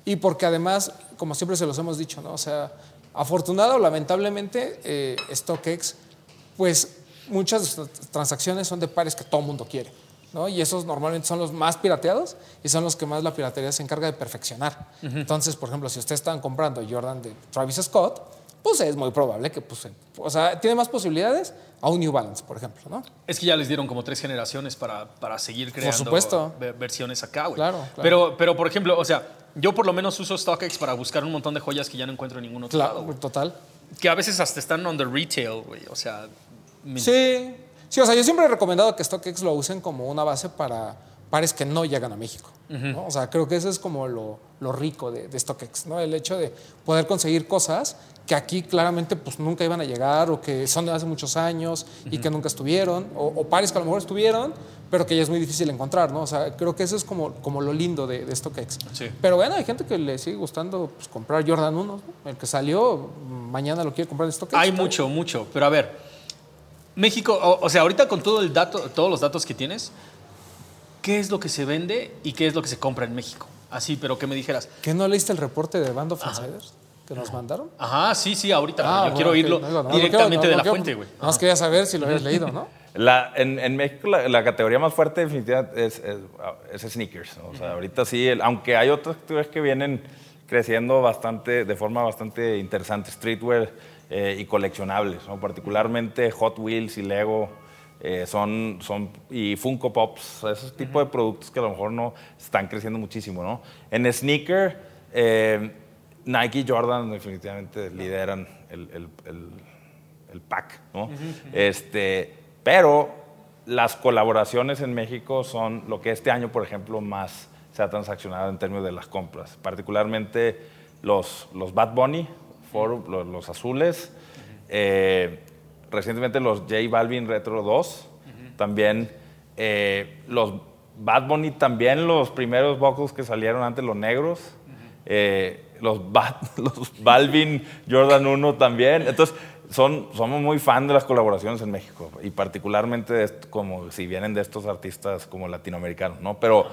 y porque además, como siempre se los hemos dicho, ¿no? O sea, afortunado o lamentablemente, eh, StockX, pues muchas transacciones son de pares que todo el mundo quiere. ¿No? Y esos normalmente son los más pirateados y son los que más la piratería se encarga de perfeccionar. Entonces, por ejemplo, si ustedes están comprando Jordan de Travis Scott, pues es muy probable que, pues, o sea, tiene más posibilidades a un New Balance, por ejemplo, ¿no? Es que ya les dieron como tres generaciones para, para seguir creando supuesto. ve- versiones acá, güey. Claro, claro. Pero, pero, por ejemplo, o sea, yo por lo menos uso StockX para buscar un montón de joyas que ya no encuentro en ningún otro lado. Claro, güey. total. Que a veces hasta están the retail, güey. O sea, Sí, sí, o sea, yo siempre he recomendado que StockX lo usen como una base para pares que no llegan a México. ¿no? O sea, creo que eso es como lo, lo rico de, de StockX, ¿no? El hecho de poder conseguir cosas que aquí claramente pues nunca iban a llegar o que son de hace muchos años y que nunca estuvieron, o, o pares que a lo mejor estuvieron, pero que ya es muy difícil encontrar, ¿no? O sea, creo que eso es como, como lo lindo de, de StockX. Sí. Pero bueno, hay gente que le sigue gustando pues, comprar Jordan 1, ¿no? el que salió, mañana lo quiere comprar en StockX. Hay mucho, mucho. Pero a ver, México, o, o sea, ahorita con todo el dato, todos los datos que tienes, ¿qué es lo que se vende y qué es lo que se compra en México? Así, pero que me dijeras. ¿Que no leíste el reporte de Band of Insiders que nos mandaron? Ajá, sí, sí, ahorita. Ah, yo bueno, quiero ok, oírlo no, no, no, no, directamente no, de la fuente, güey. Nada más quería saber si lo habías leído, ¿no? La, en, en México la, la categoría más fuerte definitivamente es, es, es sneakers. O sea, ahorita sí, el- aunque hay otras categorías que vienen creciendo bastante, de forma bastante interesante, streetwear eh, y coleccionables, ¿no? particularmente Hot Wheels y Lego. eh, son, son, y Funko Pops, ese tipo de productos que a lo mejor no están creciendo muchísimo. ¿no? En sneaker, eh, Nike y Jordan definitivamente lideran el, el- el- el pack, ¿no? este, pero las colaboraciones en México son lo que este año, por ejemplo, más se ha transaccionado en términos de las compras, particularmente los, los Bad Bunny, Los, azules, eh, recientemente los J Balvin Retro 2, también eh, los Bad Bunny, también los primeros buckles que salieron antes, los negros, eh, los, Bad- Balvin Jordan 1 también. Entonces, son, somos muy fan de las colaboraciones en México y particularmente como si vienen de estos artistas como latinoamericanos, ¿no? Pero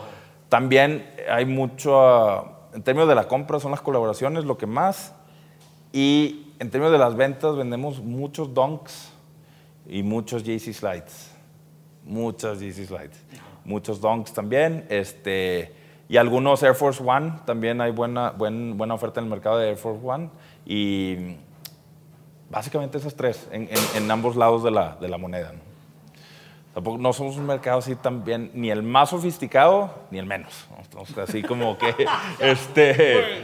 también hay mucho, en términos de la compra son las colaboraciones lo que más y en términos de las ventas vendemos muchos donks y muchos JC Slides. Muchas JC Slides. Muchos donks también. Este, y algunos Air Force One. También hay buena, buen- buena oferta en el mercado de Air Force One. Y básicamente esas tres en, en- en ambos lados de la, de la moneda. ¿no? Tampoco, no somos un mercado así también, ni el más sofisticado, ni el menos. ¿no? Entonces, así como que, este,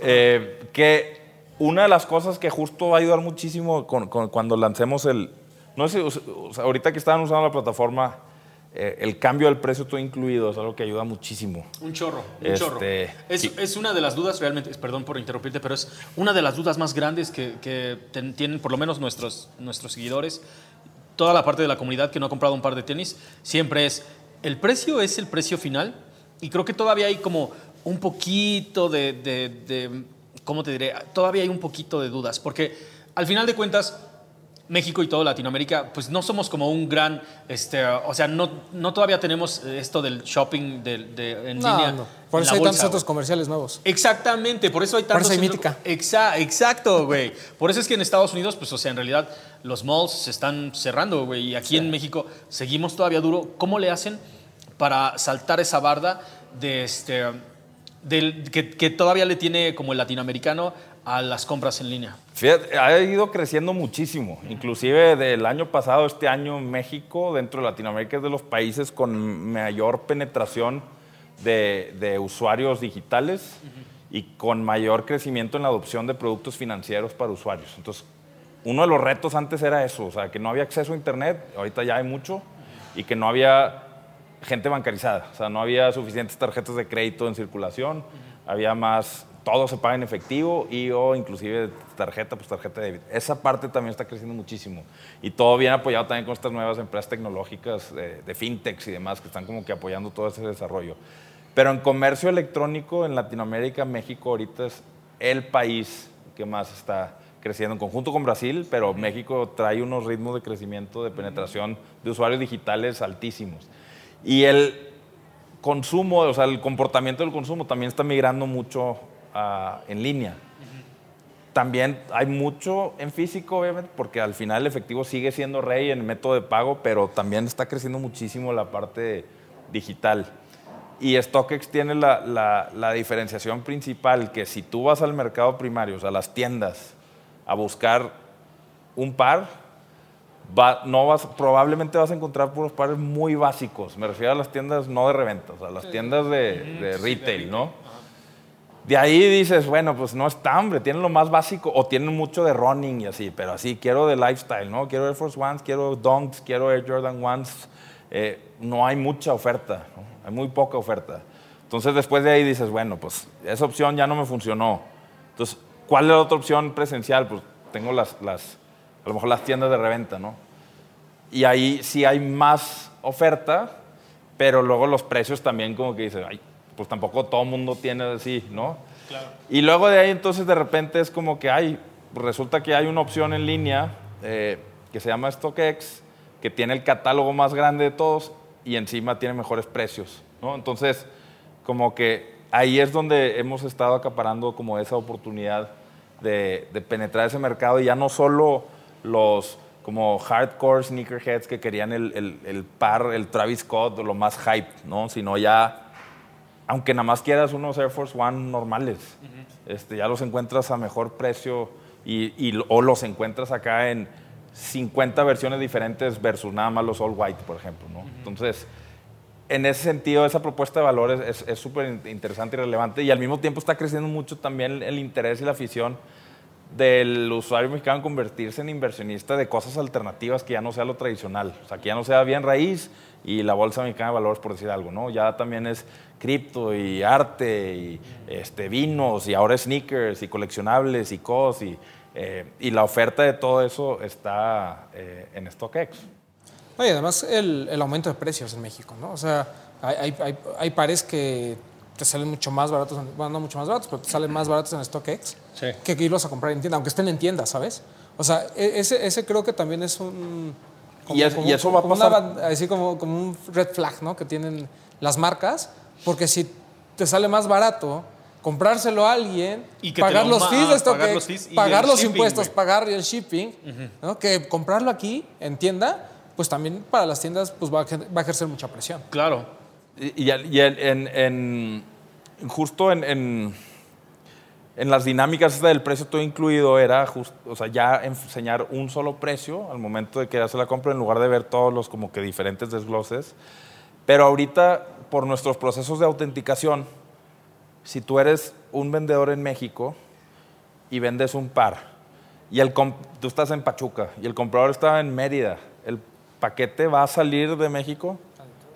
eh, que una de las cosas que justo va a ayudar muchísimo con- con- cuando lancemos el, no sé, o sea, ahorita que estaban usando la plataforma, eh, el cambio del precio todo incluido es algo que ayuda muchísimo. Un chorro, un Este, chorro. Es, una de las dudas realmente, perdón por interrumpirte, pero es una de las dudas más grandes que, que ten- tienen por lo menos nuestros, nuestros seguidores, toda la parte de la comunidad que no ha comprado un par de tenis, siempre es, ¿el precio es el precio final? Y creo que todavía hay como un poquito de, de- de- ¿cómo te diré? Todavía hay un poquito de dudas, porque al final de cuentas... México y toda Latinoamérica, pues no somos como un gran, este, o sea, no, no todavía tenemos esto del shopping de, de- en No, línea. no. Por en eso hay bolsa, tantos centros güey. comerciales nuevos. Exactamente, por eso hay tantos. eso hay centros- mítica. Exa- exacto, güey. Por eso es que en Estados Unidos, pues, o sea, en realidad los malls se están cerrando, güey. Y aquí en México seguimos todavía duro. ¿Cómo le hacen para saltar esa barda de este. Del- que, que todavía le tiene como el latinoamericano a las compras en línea? Fíjate, ha ido creciendo muchísimo. Inclusive del año pasado, este año, México, dentro de Latinoamérica, es de los países con mayor penetración de, de usuarios digitales y con mayor crecimiento en la adopción de productos financieros para usuarios. Entonces, uno de los retos antes era eso, o sea, que no había acceso a Internet, ahorita ya hay mucho, y que no había gente bancarizada, o sea, no había suficientes tarjetas de crédito en circulación, había más, todo se paga en efectivo y o inclusive tarjeta, pues tarjeta de débito. Esa parte también está creciendo muchísimo y todo bien apoyado también con estas nuevas empresas tecnológicas de, de fintechs y demás que están como que apoyando todo ese desarrollo. Pero en comercio electrónico en Latinoamérica, México ahorita es el país que más está creciendo en conjunto con Brasil, pero México trae unos ritmos de crecimiento, de penetración de usuarios digitales altísimos. Y el consumo, o sea, el comportamiento del consumo también está migrando mucho ah, en línea. También hay mucho en físico, obviamente, porque al final el efectivo sigue siendo rey en el método de pago, pero también está creciendo muchísimo la parte digital. Y StockX tiene la, la- la diferenciación principal, que si tú vas al mercado primario, o sea, a las tiendas, a buscar un par, va- no vas, probablemente vas a encontrar puros pares muy básicos. Me refiero a las tiendas no de reventa, o sea, las tiendas de, de retail, ¿no? De ahí dices, bueno, pues no está, hombre, tienen lo más básico o tienen mucho de running y así, pero así, quiero de lifestyle, ¿no? Quiero Air Force Ones, quiero Dunks, quiero Air Jordan Ones. Eh, no hay mucha oferta, ¿no? hay muy poca oferta. Entonces después de ahí dices, bueno, pues esa opción ya no me funcionó. Entonces, ¿cuál es la otra opción presencial? Pues tengo las, las a lo mejor las tiendas de reventa, ¿no? Y ahí sí hay más oferta, pero luego los precios también como que dices, ay, pues tampoco todo el mundo tiene así, ¿no? Claro. Y luego de ahí entonces de repente es como que hay, resulta que hay una opción en línea eh, que se llama StockX, que tiene el catálogo más grande de todos y encima tiene mejores precios, ¿no? Entonces, como que ahí es donde hemos estado acaparando como esa oportunidad de, de penetrar ese mercado y ya no solo los como hardcore sneakerheads que querían el, el- el par, el Travis Scott, lo más hype, ¿no? Sino ya aunque nada más quieras unos Air Force One normales, este, ya los encuentras a mejor precio y, y- o los encuentras acá en 50 versiones diferentes versus nada más los all white, por ejemplo. ¿no? Entonces, en ese sentido, esa propuesta de valores es- súper in- interesante y relevante y al mismo tiempo está creciendo mucho también el interés y la afición del usuario mexicano convertirse en inversionista de cosas alternativas que ya no sea lo tradicional, o sea, que ya no sea bien raíz y la bolsa mexicana de valores, por decir algo, ¿no? Ya también es cripto y arte y este, vinos y ahora sneakers y coleccionables y cos y, eh, y la oferta de todo eso está eh, en StockX. Oye, además el, el aumento de precios en México, ¿no? O sea, hay, hay, hay pares que te salen mucho más baratos, en- bueno, no mucho más baratos, pero te salen más baratos en StockX Sí. que irlos a comprar en tienda, aunque estén en tienda, ¿sabes? O sea, e- ese, ese creo que también es un... Y es- y eso va a una pasar- ban- así como, como un red flag, ¿no? Que tienen las marcas, porque si te sale más barato comprárselo a alguien, Y que te pagar lo los fees de ah, pagar StockX, los fees y pagar los shipping, impuestos, pagar el shipping, ¿no? que comprarlo aquí en tienda, pues también para las tiendas pues va a, va a ejercer mucha presión. Claro. Y, en, justo en, en- las dinámicas del precio todo incluido era just- o sea, ya enseñar un solo precio al momento de que hacer la compra en lugar de ver todos los como que diferentes desgloses. Pero ahorita, por nuestros procesos de autenticación, si tú eres un vendedor en México y vendes un par y el tú estás en Pachuca y el comprador está en Mérida, el paquete va a salir de México,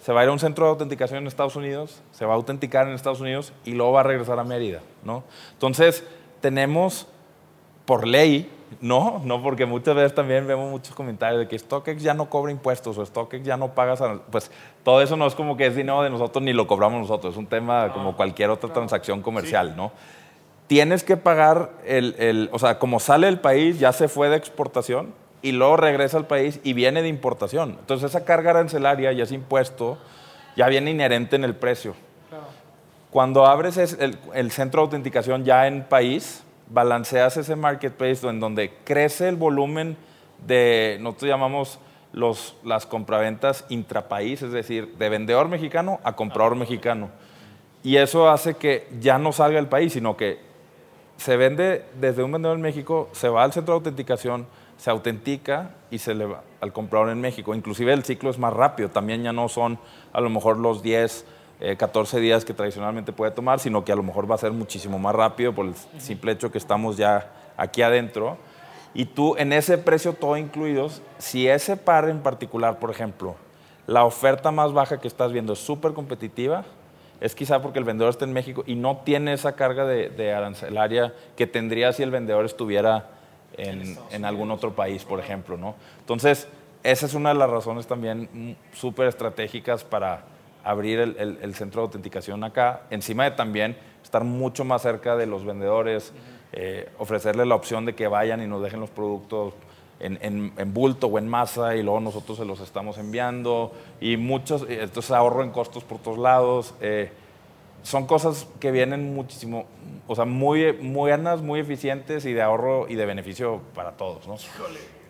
se va a ir a un centro de autenticación en Estados Unidos, se va a autenticar en Estados Unidos y luego va a regresar a Mérida, ¿no? Entonces, tenemos por ley, no, no porque muchas veces también vemos muchos comentarios de que StockX ya no cobra impuestos o StockX ya no paga, pues todo eso no es como que es dinero de nosotros ni lo cobramos nosotros, es un tema como cualquier otra transacción comercial, ¿no? Tienes que pagar el, el- o sea, como sale del país, ya se fue de exportación y luego regresa al país y viene de importación. Entonces esa carga arancelaria y ese impuesto ya viene inherente en el precio. Cuando abres es- el, el centro de autenticación ya en país, balanceas ese marketplace en donde crece el volumen de, nosotros llamamos los, las compraventas intrapaís, es decir, de vendedor mexicano a comprador mexicano. Y eso hace que ya no salga del país, sino que se vende desde un vendedor en México, se va al centro de autenticación, se autentica y se le va al comprador en México. Inclusive el ciclo es más rápido, también ya no son a lo mejor los 10, eh, 14 días que tradicionalmente puede tomar, sino que a lo mejor va a ser muchísimo más rápido por el simple hecho que estamos ya aquí adentro. Y tú en ese precio todo incluidos, si ese par en particular, por ejemplo, la oferta más baja que estás viendo es súper competitiva, es quizá porque el vendedor está en México y no tiene esa carga de, de arancelaria que tendría si el vendedor estuviera en, en algún otro país, por ejemplo. ¿no? Entonces, esa es una de las razones también súper estratégicas para abrir el, el- el centro de autenticación acá, encima de también estar mucho más cerca de los vendedores, eh, ofrecerles la opción de que vayan y nos dejen los productos en, en- en bulto o en masa y luego nosotros se los estamos enviando y muchos, eh, entonces ahorro en costos por todos lados. eh, son cosas que vienen muchísimo, o sea, muy, buenas, muy eficientes y de ahorro y de beneficio para todos, ¿no?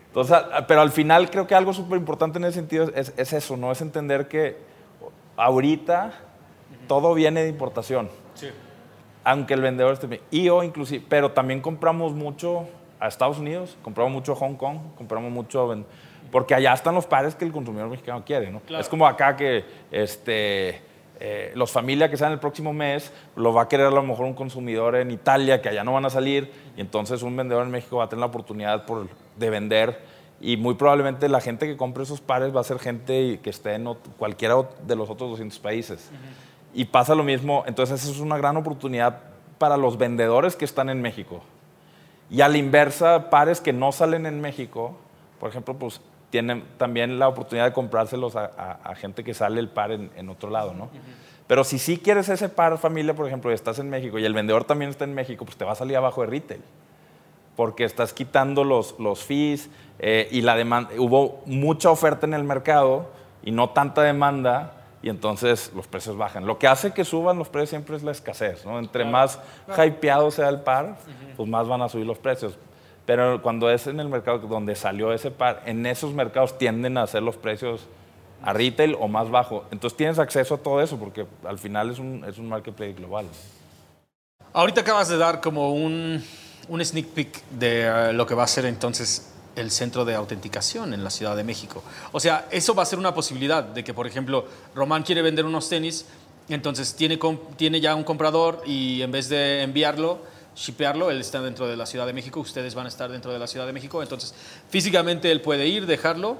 Entonces, pero al final creo que algo súper importante en ese sentido es, es, eso, ¿no? Es entender que ahorita todo viene de importación. Sí. Aunque el vendedor esté... Y o inclusive, pero también compramos mucho a Estados Unidos, compramos mucho a Hong Kong, compramos mucho... Porque allá están los pares que el consumidor mexicano quiere, ¿no? Es como acá que este, eh, los familia que sean el próximo mes lo va a querer a lo mejor un consumidor en Italia que allá no van a salir y entonces un vendedor en México va a tener la oportunidad por, de vender y muy probablemente la gente que compre esos pares va a ser gente que esté en cualquiera de los otros 200 países. Y pasa lo mismo, entonces eso es una gran oportunidad para los vendedores que están en México. Y a la inversa, pares que no salen en México, por ejemplo, pues tienen también la oportunidad de comprárselos a, gente que sale el par en, otro lado, ¿no? Pero si sí quieres ese par familia, por ejemplo, y estás en México y el vendedor también está en México, pues te va a salir abajo de retail. Porque estás quitando los, los fees eh, y la demanda. Hubo mucha oferta en el mercado y no tanta demanda y entonces los precios bajan. Lo que hace que suban los precios siempre es la escasez, ¿no? Entre más hypeado sea el par, pues más van a subir los precios. Pero cuando es en el mercado donde salió ese par, en esos mercados tienden a hacer los precios a retail o más bajo. Entonces tienes acceso a todo eso porque al final es un, es un marketplace global. Ahorita acabas de dar como un, un sneak peek de eh, lo que va a ser entonces el centro de autenticación en la Ciudad de México. O sea, eso va a ser una posibilidad de que, por ejemplo, Román quiere vender unos tenis, entonces tiene, tiene ya un comprador y en vez de enviarlo, shipearlo, él está dentro de la Ciudad de México, ustedes van a estar dentro de la Ciudad de México, entonces físicamente él puede ir, dejarlo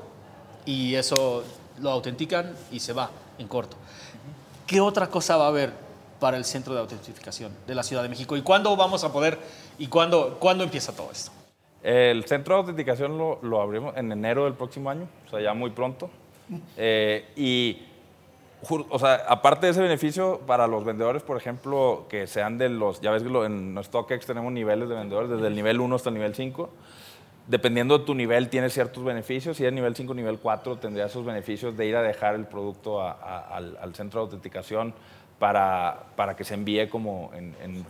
y eso lo autentican y se va en corto. ¿Qué otra cosa va a haber para el centro de autentificación de la Ciudad de México? ¿Y cuándo vamos a poder y cuándo, cuándo empieza todo esto? El centro de autenticación lo, abrimos en enero del próximo año, o sea, ya muy pronto. Eh, y, o sea, aparte de ese beneficio para los vendedores, por ejemplo, que sean de los, ya ves que en StockX tenemos niveles de vendedores, desde el nivel 1 hasta el nivel 5. Dependiendo de tu nivel, tienes ciertos beneficios. Si es nivel 5 nivel 4, tendrías esos beneficios de ir a dejar el producto al centro de autenticación para, para, que se envíe como en, en,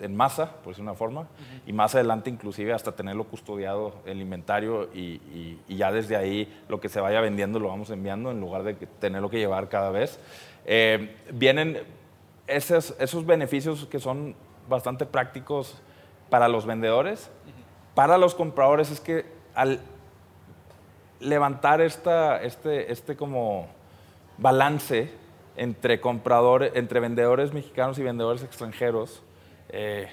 en, masa, por decir una forma, y más adelante inclusive hasta tenerlo custodiado el inventario y, y, ya desde ahí lo que se vaya vendiendo lo vamos enviando en lugar de tenerlo que llevar cada vez. Eh, vienen esos, esos beneficios que son bastante prácticos para los vendedores, para los compradores es que al levantar esta, este, este como balance, entre compradores, entre vendedores mexicanos y vendedores extranjeros, eh,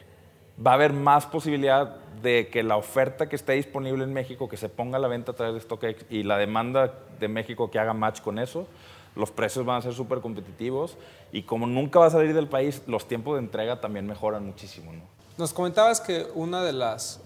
va a haber más posibilidad de que la oferta que esté disponible en México, que se ponga a la venta a través de StockX y la demanda de México que haga match con eso, los precios van a ser súper competitivos y como nunca va a salir del país, los tiempos de entrega también mejoran muchísimo. Nos comentabas que una de las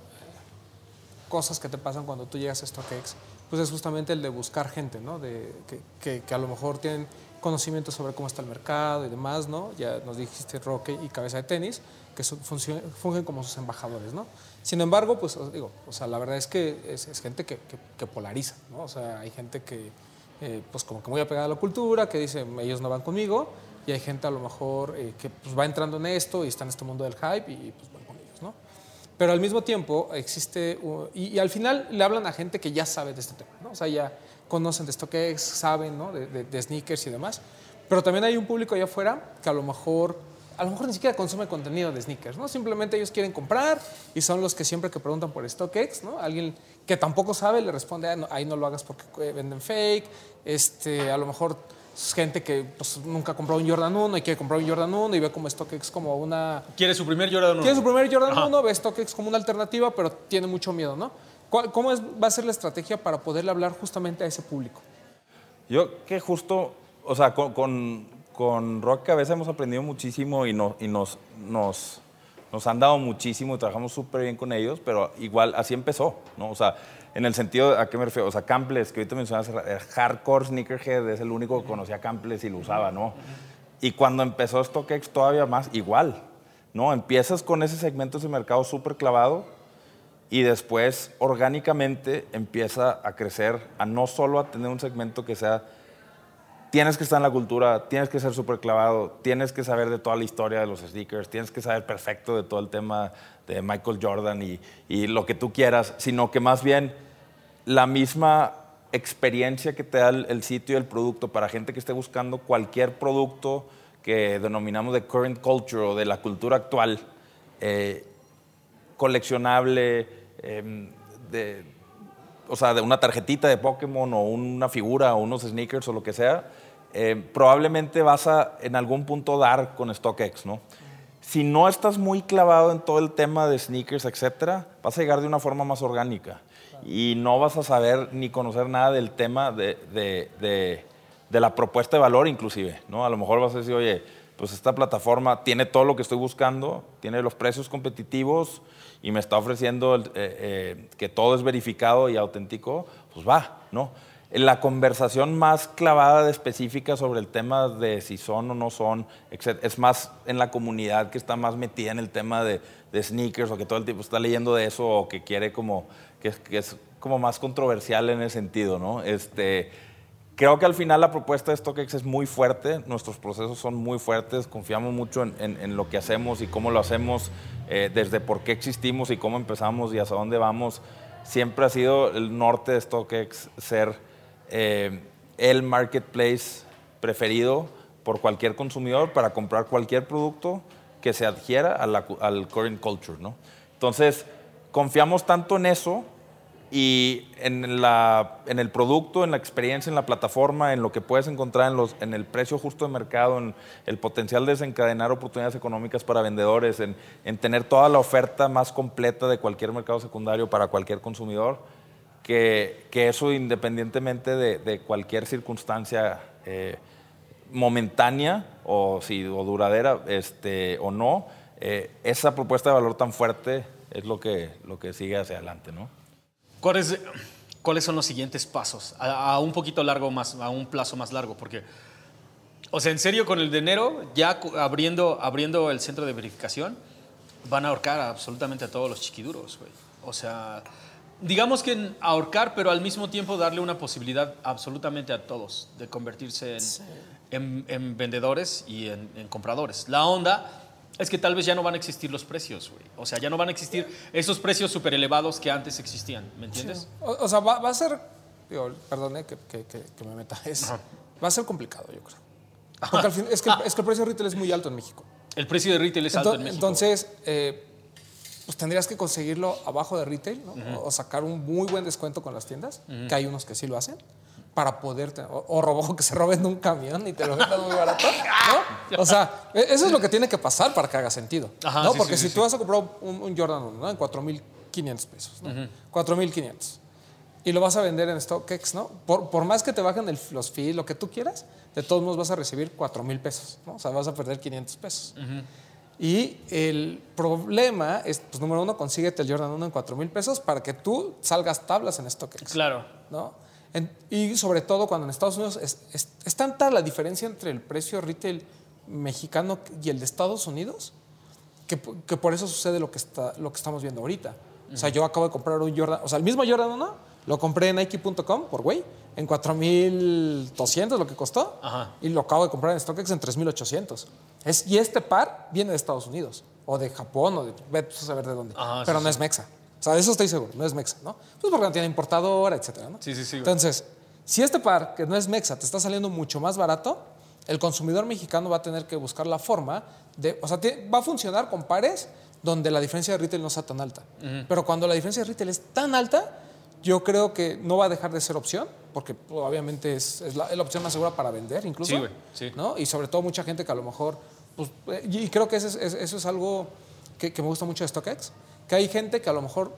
cosas que te pasan cuando tú llegas a StockX, pues es justamente el de buscar gente, ¿no? De, que, que a lo mejor tienen conocimiento sobre cómo está el mercado y demás, ¿no? Ya nos dijiste Roque y Cabeza de Tenis, que fungen como sus embajadores, ¿no? Sin embargo, pues digo, o sea, la verdad es que es, gente que, que, polariza, ¿no? O sea, hay gente que, eh, pues como que muy apegada a la cultura, que dice, ellos no van conmigo, y hay gente a lo mejor eh, que pues, va entrando en esto y está en este mundo del hype y pues van con ellos, ¿no? Pero al mismo tiempo existe, y, y, al final le hablan a gente que ya sabe de este tema, ¿no? O sea, ya conocen de StockX, saben ¿no? de, de, sneakers y demás. Pero también hay un público allá afuera que a lo mejor a lo mejor ni siquiera consume contenido de sneakers, ¿no? Simplemente ellos quieren comprar y son los que siempre que preguntan por StockX, ¿no? Alguien que tampoco sabe le responde, ah, ahí no lo hagas porque eh, venden fake, este, a lo mejor gente que pues, nunca compró un Jordan 1 y quiere comprar un Jordan 1 y ve como StockX como una... Quiere su primer Jordan 1. Quiere su primer Jordan 1, ve StockX como una alternativa, pero tiene mucho miedo, ¿no? ¿Cómo va a ser la estrategia para poderle hablar justamente a ese público? Yo que justo, o sea, con, con, con Rock Cabeza hemos aprendido muchísimo y, y nos, nos, nos, han dado muchísimo y trabajamos súper bien con ellos, pero igual así empezó, ¿no? O sea, en el sentido, ¿a qué me refiero? O sea, Camples, que ahorita mencionas, el hardcore sneakerhead es el único que conocía Camples y lo usaba, ¿no? Y cuando empezó StockX todavía más, igual, ¿no? Empiezas con ese segmento, ese mercado súper clavado y después orgánicamente empieza a crecer, a no solo a tener un segmento que sea tienes que estar en la cultura, tienes que ser súper clavado, tienes que saber de toda la historia de los sneakers, tienes que saber perfecto de todo el tema de Michael Jordan y, y lo que tú quieras, sino que más bien la misma experiencia que te da el, el sitio y el producto para gente que esté buscando cualquier producto que denominamos de current culture o de la cultura actual, eh, coleccionable, eh, de, o sea, de una tarjetita de Pokémon o una figura o unos sneakers o lo que sea, eh, probablemente vas a en algún punto dar con StockX, ¿no? Si no estás muy clavado en todo el tema de sneakers, etcétera, vas a llegar de una forma más orgánica y no vas a saber ni conocer nada del tema de, de, de, de la propuesta de valor inclusive, ¿no? A lo mejor vas a decir, oye, pues esta plataforma tiene todo lo que estoy buscando, tiene los precios competitivos y me está ofreciendo eh, eh, que todo es verificado y auténtico, pues va, ¿no? La conversación más clavada de específica sobre el tema de si son o no son, etc., es más en la comunidad que está más metida en el tema de, de sneakers o que todo el tiempo está leyendo de eso o que quiere como, que, que es como más controversial en ese sentido, ¿no? Este, Creo que al final la propuesta de StockX es muy fuerte, nuestros procesos son muy fuertes, confiamos mucho en, en, en lo que hacemos y cómo lo hacemos, eh, desde por qué existimos y cómo empezamos y hacia dónde vamos. Siempre ha sido el norte de StockX ser eh, el marketplace preferido por cualquier consumidor para comprar cualquier producto que se adhiera a la, al current culture. ¿no? Entonces, confiamos tanto en eso y en, la, en el producto, en la experiencia, en la plataforma, en lo que puedes encontrar en, el precio justo de mercado, en el potencial de desencadenar oportunidades económicas para vendedores, en, en tener toda la oferta más completa de cualquier mercado secundario para cualquier consumidor, que, eso independientemente de, de cualquier circunstancia eh, momentánea o, si, o duradera este, o no, eh, esa propuesta de valor tan fuerte es lo que, lo que sigue hacia adelante, ¿no? ¿Cuáles, ¿Cuáles son los siguientes pasos? A, a, un poquito largo más, a un plazo más largo, porque, o sea, en serio, con el de enero, ya abriendo, abriendo el centro de verificación, van a ahorcar absolutamente a todos los chiquiduros, güey. O sea, digamos que ahorcar, pero al mismo tiempo darle una posibilidad absolutamente a todos de convertirse en, sí. en, en vendedores y en, en compradores. La onda es que tal vez ya no van a existir los precios, güey. O sea, ya no van a existir esos precios súper elevados que antes existían, ¿me entiendes? Sí. O, o, sea, va, va, a ser, digo, perdone que, que, que, que me meta, es, va a ser complicado, yo creo. Porque al fin, es, que, es que el precio de retail es muy alto en México. El precio de retail es alto entonces, en México. Entonces, eh, pues tendrías que conseguirlo abajo de retail, ¿no? Uh -huh. o, sacar un muy buen descuento con las tiendas, uh -huh. que hay unos que sí lo hacen para poder o, o robo que se roben un camión y te lo vendan muy barato, ¿no? O sea, eso es lo que tiene que pasar para que haga sentido, Ajá, ¿no? Sí, Porque sí, si sí, tú vas a comprar un, un Jordan 1, ¿no? En 4.500 pesos, ¿no? Uh -huh. 4.500 y lo vas a vender en StockX, ¿no? Por, por más que te bajen el, los fees, lo que tú quieras, de todos modos vas a recibir 4 mil pesos, ¿no? O sea, vas a perder 500 pesos. Uh -huh. Y el problema es, pues número uno, consíguete el Jordan 1 en 4 mil pesos para que tú salgas tablas en StockX. Claro. ¿no? En, y sobre todo cuando en Estados Unidos es, es, es, tanta la diferencia entre el precio retail mexicano y el de Estados Unidos que, que por eso sucede lo que, está, lo que estamos viendo ahorita. Uh -huh. O sea, yo acabo de comprar un Jordan, o sea, el mismo Jordan 1 lo compré en Nike.com por güey en 4.200 lo que costó Ajá. y lo acabo de comprar en StockX en 3.800. Es, y este par viene de Estados Unidos o de Japón o de vete a saber de dónde, Ajá, pero sí, no sí. es mexa. O sea, de eso estoy seguro, no es mexa, ¿no? Pues porque no tiene importadora, etcétera, ¿no? Sí, sí, sí. Entonces, si este par que no es mexa te está saliendo mucho más barato, el consumidor mexicano va a tener que buscar la forma de, o sea, va a funcionar con pares donde la diferencia de retail no sea tan alta. Uh -huh. Pero cuando la diferencia de retail es tan alta, yo creo que no va a dejar de ser opción, porque obviamente es, es, la, es, la, opción más segura para vender, incluso. Sí, sí. ¿no? Y sobre todo mucha gente que a lo mejor. Pues, y creo que eso es, eso es algo que, que, me gusta mucho de StockX, que hay gente que a lo mejor,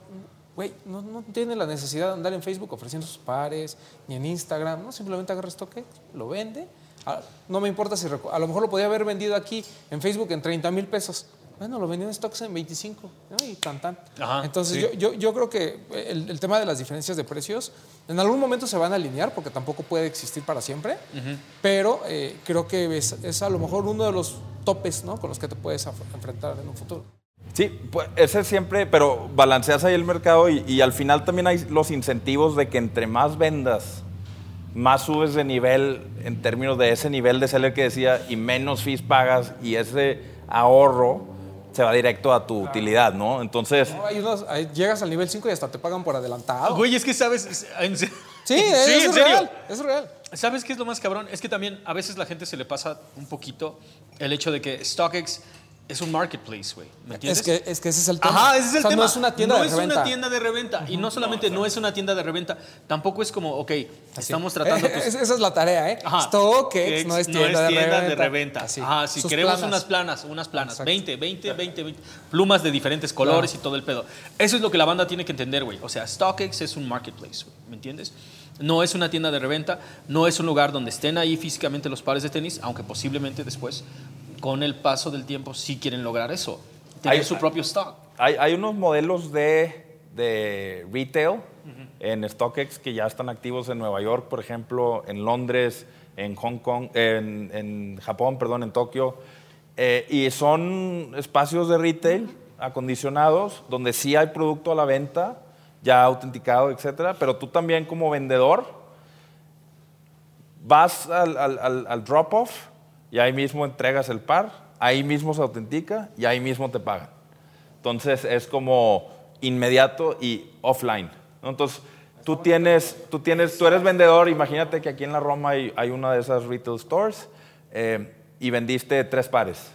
güey, no, no, tiene la necesidad de andar en Facebook ofreciendo sus pares, ni en Instagram, ¿no? Simplemente agarra StockX, lo vende. No me importa si a lo mejor lo podía haber vendido aquí en Facebook en 30 mil pesos bueno, lo vendió en stocks en 25 ¿no? y tan tan. Ajá, Entonces sí. yo, yo, yo, creo que el, el, tema de las diferencias de precios en algún momento se van a alinear porque tampoco puede existir para siempre, uh -huh. pero eh, creo que es, es, a lo mejor uno de los topes ¿no? con los que te puedes enfrentar en un futuro. Sí, pues ese siempre, pero balanceas ahí el mercado y, y al final también hay los incentivos de que entre más vendas, más subes de nivel en términos de ese nivel de seller que decía y menos fees pagas y ese ahorro se va directo a tu utilidad, ¿no? Entonces, No, hay unos- ahí llegas al nivel 5 y hasta te pagan por adelantado. Güey, es que sabes. en se- Sí, es, en serio. real. Es real. ¿Sabes qué es lo más cabrón? Es que también a veces la gente se le pasa un poquito el hecho de que StockX es un marketplace, güey. ¿Me entiendes? Es que, es que ese es el tema. Ajá, ese es el O sea, tema. No es una tienda No de es reventa. una tienda de reventa. Y no solamente no es una tienda de reventa, tampoco es como, ok, estamos tratando. Eh, tus- esa es la tarea, ¿eh? Ajá. StockX no es tienda, de, reventa. reventa. Así. Ajá, si Sus queremos planas. unas planas, unas planas, Exacto. 20, 20, 20, 20, plumas de diferentes colores y todo el pedo. Eso es lo que la banda tiene que entender, güey. O sea, StockX es un marketplace, güey, ¿me entiendes? No es una tienda de reventa, no es un lugar donde estén ahí físicamente los pares de tenis, aunque posiblemente después, con el paso del tiempo, sí quieren lograr eso, tener Hay- su propio stock. hay, hay unos modelos de, de retail en StockX que ya están activos en Nueva York, por ejemplo, en Londres, en Hong Kong, en, en Japón, perdón, en Tokio. Eh, y son espacios de retail acondicionados donde sí hay producto a la venta, ya autenticado, etcétera, pero tú también como vendedor vas al, al- al- al drop-off y ahí mismo entregas el par, ahí mismo se autentica y ahí mismo te pagan. Entonces es como inmediato y offline. Entonces tú tienes, tú tienes, tú eres vendedor, imagínate que aquí en la Roma hay, hay una de esas retail stores eh, y vendiste tres pares.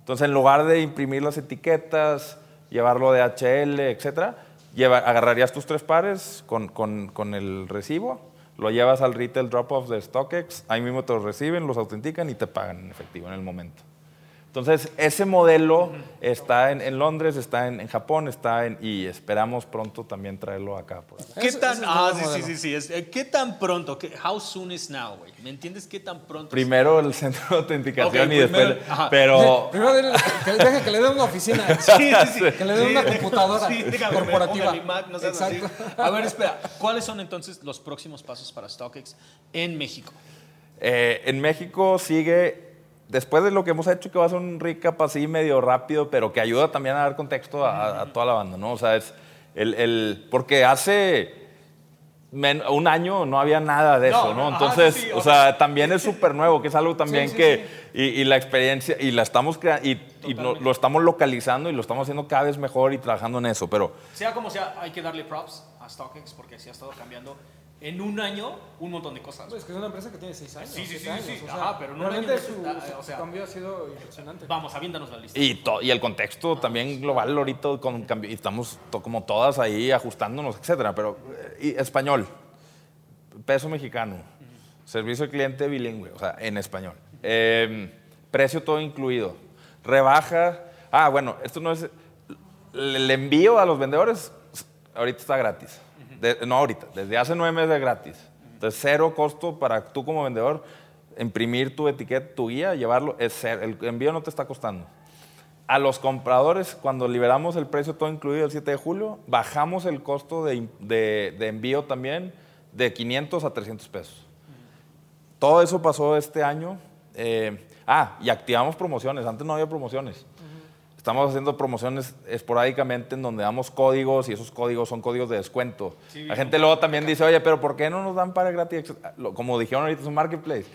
Entonces en lugar de imprimir las etiquetas, llevarlo de HL, etcétera, lleva- agarrarías tus tres pares con, con- con el recibo, lo llevas al retail drop-off de StockX, ahí mismo te los reciben, los autentican y te pagan en efectivo en el momento. Entonces, ese modelo está en, en Londres, está en, en Japón, está en, y esperamos pronto también traerlo acá. por acá. ¿Qué tan, ah, sí, sí, sí, sí, es- eh, ¿Qué tan pronto? ¿Qué- how soon is now, güey? ¿Me entiendes? ¿Qué tan pronto? es? Primero el centro de autenticación y después... ajá. Pero Primero que, deja que le den una oficina. Sí, sí, sí. Que le den una computadora déjame, corporativa. Mac, no seas así. Exacto. A ver, espera. ¿Cuáles son entonces los próximos pasos para StockX en México? Eh, en México sigue, después de lo que hemos hecho, que va a ser un recap así medio rápido, pero que ayuda también a dar contexto a, a toda la banda, ¿no? O sea, es el, el- porque hace men- un año no había nada de No, eso, ¿no? no, ajá, Entonces, sí, sí, o sea, también es súper nuevo, que es algo también sí, que, Y, y la experiencia, y la estamos creando, y, y lo, lo estamos localizando y lo estamos haciendo cada vez mejor y trabajando en eso, pero Sea como sea, hay que darle props a StockX porque así ha estado cambiando en un año un montón de cosas. Es que es una empresa que tiene seis años. Sí, sí, sí, años, sí. o sea, Ajá, pero en un realmente año, su, ah, su o sea- cambio ha sido impresionante. Vamos, aviéntanos la lista. Y, to- y el contexto también global ahorita con cambio, y estamos to- como todas ahí ajustándonos, etcétera. Pero eh, y español, peso mexicano, servicio al cliente bilingüe, o sea, en español. Eh, precio todo incluido. Rebaja. Ah, bueno, esto no es. El envío a los vendedores ahorita está gratis. De- no ahorita, desde hace nueve meses es gratis. Entonces, cero costo para tú como vendedor imprimir tu etiqueta, tu guía, llevarlo, es cero. el envío no te está costando. A los compradores, cuando liberamos el precio todo incluido el 7 de julio, bajamos el costo de, de- de envío también de 500 a 300 pesos. Todo eso pasó este año. Eh, ah, y activamos promociones. Antes no había promociones. Estamos haciendo promociones esporádicamente en donde damos códigos y esos códigos son códigos de descuento. La gente luego también dice, oye, pero ¿por qué no nos dan para gratis? Como dijeron ahorita, es un marketplace.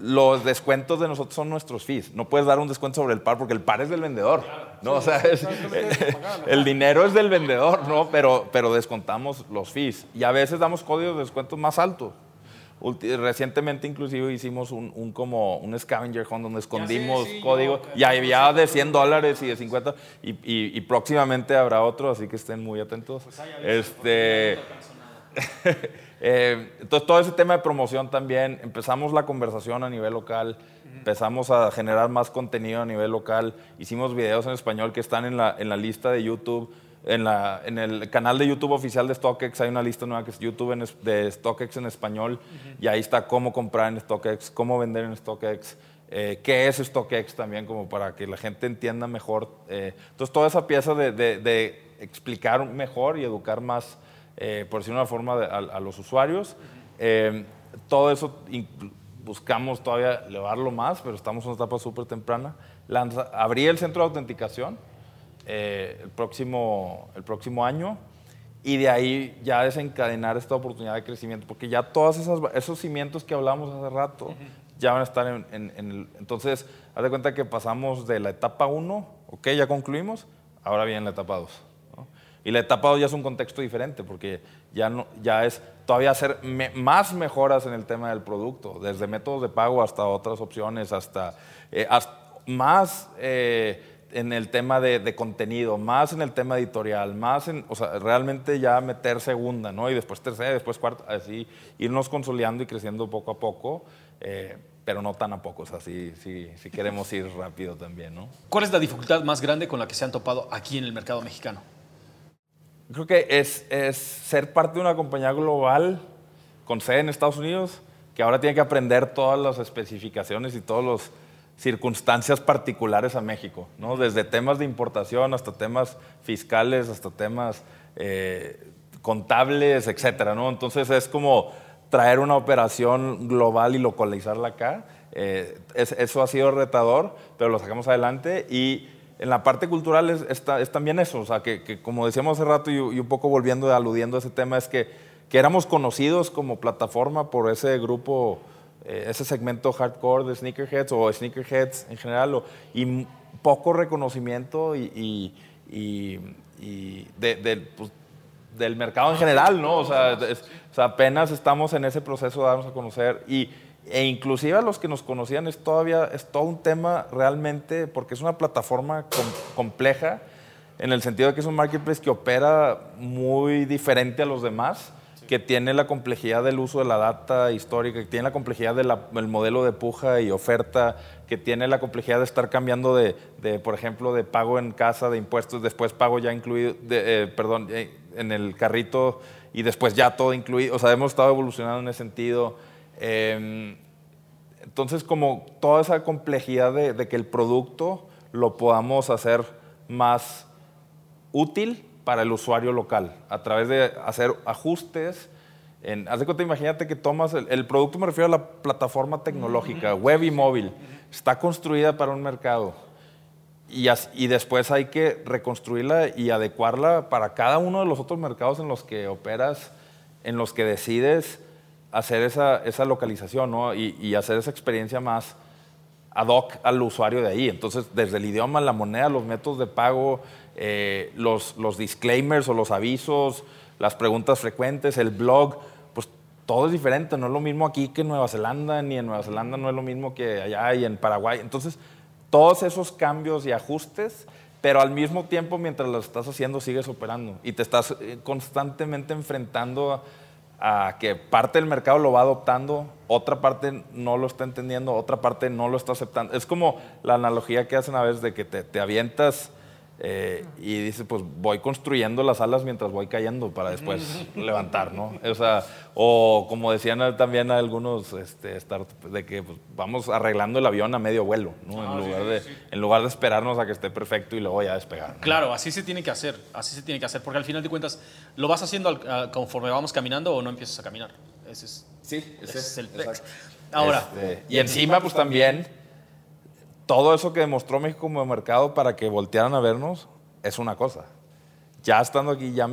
Los descuentos de nosotros son nuestros fees. No puedes dar un descuento sobre el par porque el par es del vendedor. ¿no? O sea, es- el dinero es del vendedor, ¿no? Pero, pero descontamos los fees. Y a veces damos códigos de descuentos más altos. Recientemente inclusive hicimos un, un como un scavenger hunt donde escondimos sí, yo- códigos y había de 100 dólares y de 50 y, y- y próximamente habrá otro, así que estén muy atentos. este, eh, entonces todo ese tema de promoción también, empezamos la conversación a nivel local, empezamos a generar más contenido a nivel local, hicimos videos en español que están en la, en la lista de YouTube. En, la, en el canal de YouTube oficial de StockX hay una lista nueva que es YouTube en de StockX en español y ahí está cómo comprar en StockX, cómo vender en StockX, eh, qué es StockX también como para que la gente entienda mejor. eh. entonces toda esa pieza de, de- de explicar mejor y educar más, eh, por decirlo de una forma, de- a, a los usuarios, eh, todo eso buscamos todavía elevarlo más, pero estamos en una etapa súper temprana. Lanza, abrí el centro de autenticación eh, el, próximo, el próximo año y de ahí ya desencadenar esta oportunidad de crecimiento, porque ya todos esos cimientos que hablamos hace rato ya van a estar en, en, el... Entonces, haz de cuenta que pasamos de la etapa 1, ok, ya concluimos, ahora viene la etapa 2. Y la etapa 2 ya es un contexto diferente, porque ya, no, ya es todavía hacer más mejoras en el tema del producto, desde métodos de pago hasta otras opciones, hasta, eh, más eh, en el tema de, contenido, más en el tema editorial, más en, o sea, realmente ya meter segunda, ¿no? Y después tercera, después cuarta, así, irnos consolidando y creciendo poco a poco. Eh, pero no tan a poco, o sea, sí, sí, queremos ir rápido también, ¿no? ¿Cuál es la dificultad más grande con la que se han topado aquí en el mercado mexicano? Creo que es, es ser parte de una compañía global con sede en Estados Unidos, que ahora tiene que aprender todas las especificaciones y todas las circunstancias particulares a México, ¿no? Desde temas de importación hasta temas fiscales, hasta temas eh, contables, etcétera, ¿no? Entonces es como traer una operación global y localizarla acá. Eh, eso ha sido retador, pero lo sacamos adelante y en la parte cultural es, también eso, o sea, que, como decíamos hace rato y, un poco volviendo, aludiendo a ese tema, es que, que éramos conocidos como plataforma por ese grupo, ese segmento hardcore de sneakerheads o sneakerheads en general, y poco reconocimiento y, pues, del mercado en general, ¿no? O sea, apenas estamos en ese proceso de darnos a conocer y, e inclusive a los que nos conocían es todavía, es todo un tema realmente, porque es una plataforma compleja en el sentido de que es un marketplace que opera muy diferente a los demás, que tiene la complejidad del uso de la data histórica, que tiene la complejidad del modelo de puja y oferta, que tiene la complejidad de estar cambiando de, de por ejemplo, de pago en casa, de impuestos, después pago ya incluido, de, eh, perdón, eh, en el carrito y después ya todo incluido. O sea, hemos estado evolucionando en ese sentido. Em, entonces, como toda esa complejidad de, que el producto lo podamos hacer más útil para el usuario local, a través de hacer ajustes. En, haz de cuenta, imagínate que tomas el, el, producto, me refiero a la plataforma tecnológica, web y móvil, está construida para un mercado y, después hay que reconstruirla y adecuarla para cada uno de los otros mercados en los que operas, en los que decides hacer esa, esa localización ¿no? y, hacer esa experiencia más ad hoc al usuario de ahí. Entonces, desde el idioma, la moneda, los métodos de pago, eh, los, los disclaimers o los avisos, las preguntas frecuentes, el blog, pues todo es diferente. No es lo mismo aquí que en Nueva Zelanda, ni en Nueva Zelanda no es lo mismo que allá y en Paraguay. Entonces, todos esos cambios y ajustes, pero al mismo tiempo mientras lo estás haciendo sigues operando y te estás eh, constantemente enfrentando a, que parte del mercado lo va adoptando, otra parte no lo está entendiendo, otra parte no lo está aceptando. Es como la analogía que hacen a veces de que te, te avientas eh, y dice, pues voy construyendo las alas mientras voy cayendo para después levantar, ¿no? O sea, o como decían también algunos este, de que pues, vamos arreglando el avión a medio vuelo, ¿no? en, ah, lugar de, en lugar de esperarnos a que esté perfecto y luego ya despegar. Claro, así se tiene que hacer, así se tiene que hacer, porque al final de cuentas, ¿lo vas haciendo conforme vamos caminando o no empiezas a caminar? Ese es, sí, ese, es el Ahora. Este, y encima, pues también todo eso que demostró México como mercado para que voltearan a vernos es una cosa. Ya estando aquí, ya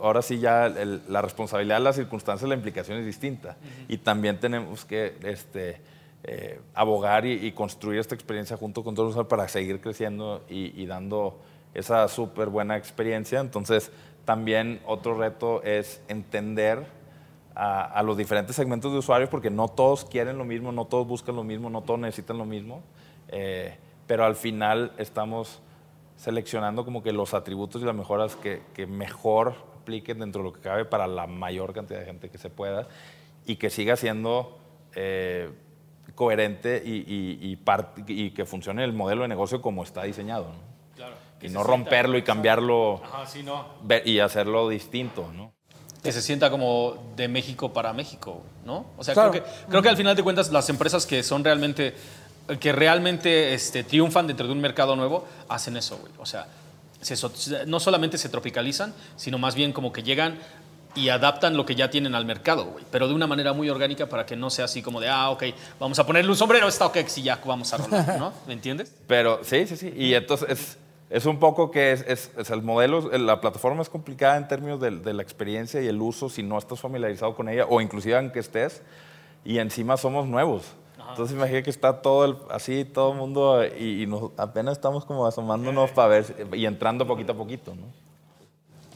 ahora sí ya la responsabilidad las circunstancias, la implicación es distinta. Y también tenemos que este, eh, abogar y, construir esta experiencia junto con todos para seguir creciendo y, dando esa súper buena experiencia. Entonces, también otro reto es entender a, los diferentes segmentos de usuarios, porque no todos quieren lo mismo, no todos buscan lo mismo, no todos necesitan lo mismo. Eh, pero al final estamos seleccionando como que los atributos y las mejoras que, que, mejor apliquen dentro de lo que cabe para la mayor cantidad de gente que se pueda y que siga siendo eh, coherente y, y, y, que funcione el modelo de negocio como está diseñado. Claro, y no romperlo y cambiarlo y hacerlo distinto. ¿no? que se sienta como de México para México, ¿no? O sea, creo, que, creo que al final de cuentas las empresas que son realmente que realmente este, triunfan dentro de un mercado nuevo, hacen eso, güey. O sea, no solamente se tropicalizan, sino más bien como que llegan y adaptan lo que ya tienen al mercado, güey. Pero de una manera muy orgánica para que no sea así como de, ah, ok, vamos a ponerle un sombrero a StockX y ya vamos a rolar, ¿no? ¿Me entiendes? Pero sí, sí, sí. Y entonces es un poco que es, es- es el modelo, la plataforma es complicada en términos de, de la experiencia y el uso si no estás familiarizado con ella o inclusive aunque estés y encima somos nuevos. Entonces imagínate que está todo el, así, todo el mundo y, y nos, apenas estamos como asomándonos para ver y entrando poquito a poquito, ¿no?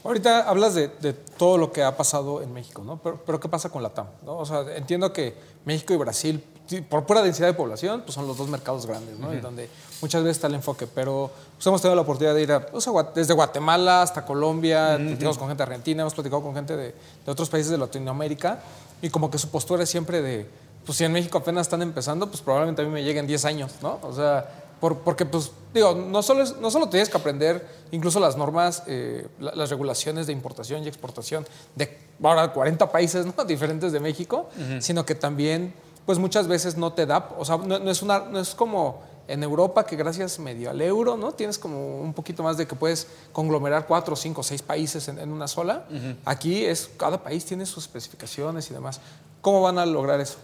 Ahorita hablas de, de todo lo que ha pasado en México, ¿no? Pero, pero ¿qué pasa con la TAM? ¿no? O sea, entiendo que México y Brasil, por pura densidad de población, pues son los dos mercados grandes, ¿no? Y donde muchas veces está el enfoque. Pero pues hemos tenido la oportunidad de ir a, o sea, Gua- desde Guatemala hasta Colombia, platicamos con gente Argentina, hemos platicado con gente de, de otros países de Latinoamérica, y como que su postura es siempre de, pues si en México apenas están empezando, pues probablemente a mí me lleguen 10 años, ¿no? O sea, por- porque pues, digo, no solo, es- no solo tienes que aprender incluso las normas, eh, la- las regulaciones de importación y exportación de ahora 40 países ¿no? diferentes de México, sino que también, pues muchas veces no te da, o sea, no, no es, una, no es como en Europa que gracias medio al euro, ¿no? Tienes como un poquito más de que puedes conglomerar cuatro, cinco, seis países en, en una sola. Aquí es, cada país tiene sus especificaciones y demás. ¿Cómo van a lograr eso?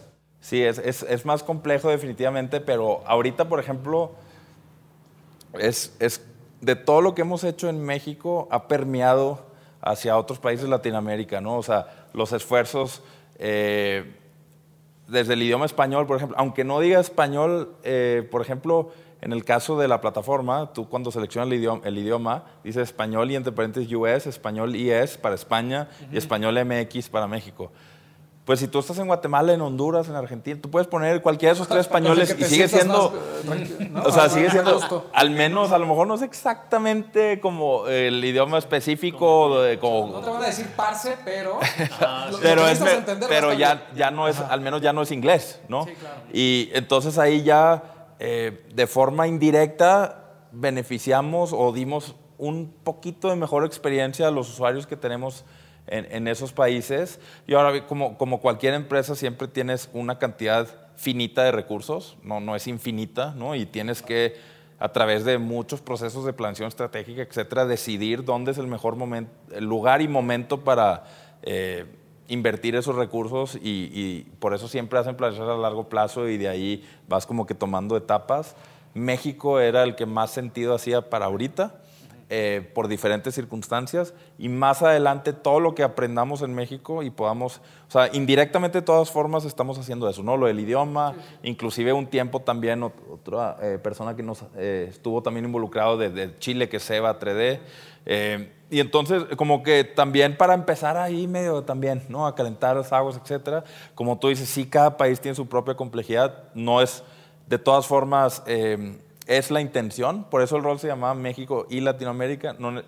Sí, es, es, es más complejo definitivamente, pero ahorita, por ejemplo, es, es de todo lo que hemos hecho en México ha permeado hacia otros países de Latinoamérica, ¿no? O sea, los esfuerzos eh, desde el idioma español, por ejemplo, aunque no diga español, eh, por ejemplo, en el caso de la plataforma, tú cuando seleccionas el idioma, el idioma dice español y entre paréntesis US, español IS para España y español MX para México. Pues si tú estás en Guatemala, en Honduras, en Argentina, tú puedes poner cualquiera de esos tres españoles y te sigue siendo, más, eh, tranquilo, ¿no? o sea, sigue siendo, al menos, a lo mejor no es exactamente como el idioma específico, de, como, No te van a decir parce, pero. pero, es, ya, ya no es, al menos ya no es inglés, ¿no? Sí, claro. Y entonces ahí ya eh, de forma indirecta beneficiamos o dimos un poquito de mejor experiencia a los usuarios que tenemos en, en esos países. Y ahora, como, como cualquier empresa, siempre tienes una cantidad finita de recursos, no, no es infinita, ¿no? Y tienes que, a través de muchos procesos de planeación estratégica, etcétera, decidir dónde es el mejor momento, el lugar y momento para eh, invertir esos recursos y, y por eso siempre hacen planeación a largo plazo y de ahí vas como que tomando etapas. México era el que más sentido hacía para ahorita eh, por diferentes circunstancias y más adelante todo lo que aprendamos en México y podamos, o sea, indirectamente de todas formas estamos haciendo eso, ¿no? Lo del idioma, inclusive un tiempo también ot- otra eh, persona que nos eh, estuvo también involucrado de, de Chile, que Seba 3D. eh, y entonces, como que también para empezar ahí medio también, ¿no? A calentar las aguas, etcétera. Como tú dices, sí, cada país tiene su propia complejidad. No es, de todas formas, eh, es la intención. Por eso el rol se llamaba México y Latinoamérica. No,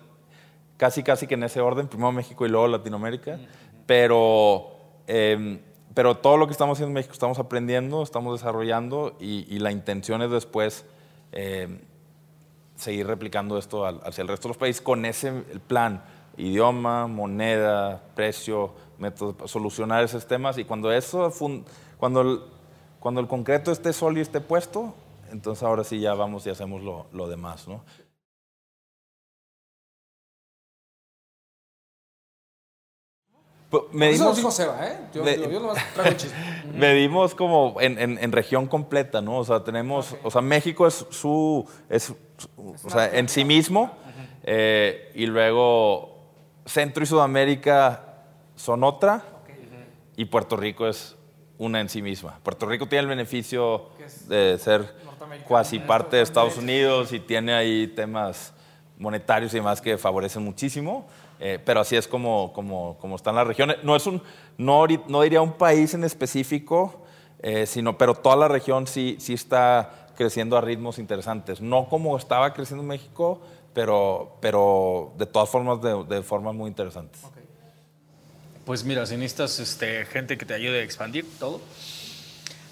casi, casi que en ese orden, primero México y luego Latinoamérica. Pero, eh, pero todo lo que estamos haciendo en México estamos aprendiendo, estamos desarrollando y, y la intención es después eh, seguir replicando esto al- hacia el resto de los países con ese plan, idioma, moneda, precio, método, solucionar esos temas y cuando eso, cuando el, cuando el concreto esté sólido y esté puesto, entonces ahora sí ya vamos y hacemos lo, lo demás, ¿no? Eso Medimos, dijo Seba, ¿eh? Yo, digo, yo nomás traigo el chisme. medimos como en, en- en región completa, ¿no? O sea, tenemos, o sea, México es su, es, su- o sea, en sí mismo, eh, y luego Centro y Sudamérica son otra, y Puerto Rico es una en sí misma. Puerto Rico tiene el beneficio de ser cuasi parte de Estados. Unidos y tiene ahí temas monetarios y demás que favorecen muchísimo, eh, pero así es como, como, como están las regiones. No, es un, no, no diría un país en específico, eh, sino, pero toda la región sí, sí está creciendo a ritmos interesantes. No como estaba creciendo México, pero, pero de todas formas de, de formas muy interesantes. Pues mira, si necesitas este, gente que te ayude a expandir todo,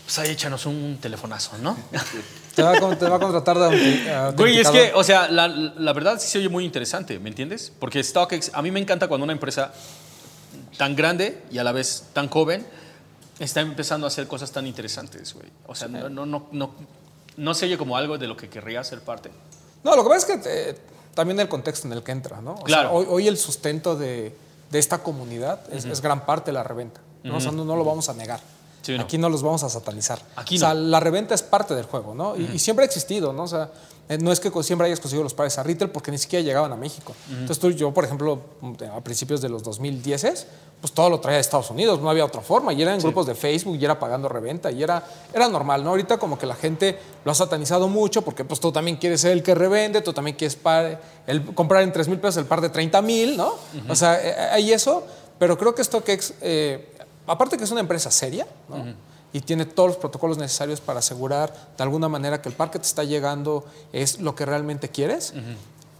pues ahí échanos un telefonazo, ¿no? Te va, a, te va a contratar de a Güey, es que, o sea, la, la verdad sí se oye muy interesante, ¿me entiendes? Porque StockX, a mí me encanta cuando una empresa tan grande y a la vez tan joven está empezando a hacer cosas tan interesantes, güey. O sea, no, no, no, no, no se oye como algo de lo que querría ser parte. No, lo que pasa es que eh, también el contexto en el que entra, ¿no? O Claro. sea, hoy, hoy el sustento de, de esta comunidad es, es gran parte de la reventa. ¿no? O sea, no, no lo vamos a negar. Sí, no. Aquí no los vamos a satanizar. Aquí o sea, no. la reventa es parte del juego, ¿no? Y, y siempre ha existido, ¿no? O sea, eh, no es que siempre hayas conseguido los pares a retail porque ni siquiera llegaban a México. Entonces tú, yo, por ejemplo, a principios de los 2010, pues todo lo traía de Estados Unidos, no había otra forma. Y era en grupos de Facebook y era pagando reventa y era, era normal, ¿no? Ahorita como que la gente lo ha satanizado mucho porque pues tú también quieres ser el que revende, tú también quieres par- el, comprar en 3 mil pesos el par de 30 mil, ¿no? O sea, eh, hay eso, pero creo que StockX, eh, aparte que es una empresa seria, ¿no? y tiene todos los protocolos necesarios para asegurar de alguna manera que el par que te está llegando es lo que realmente quieres.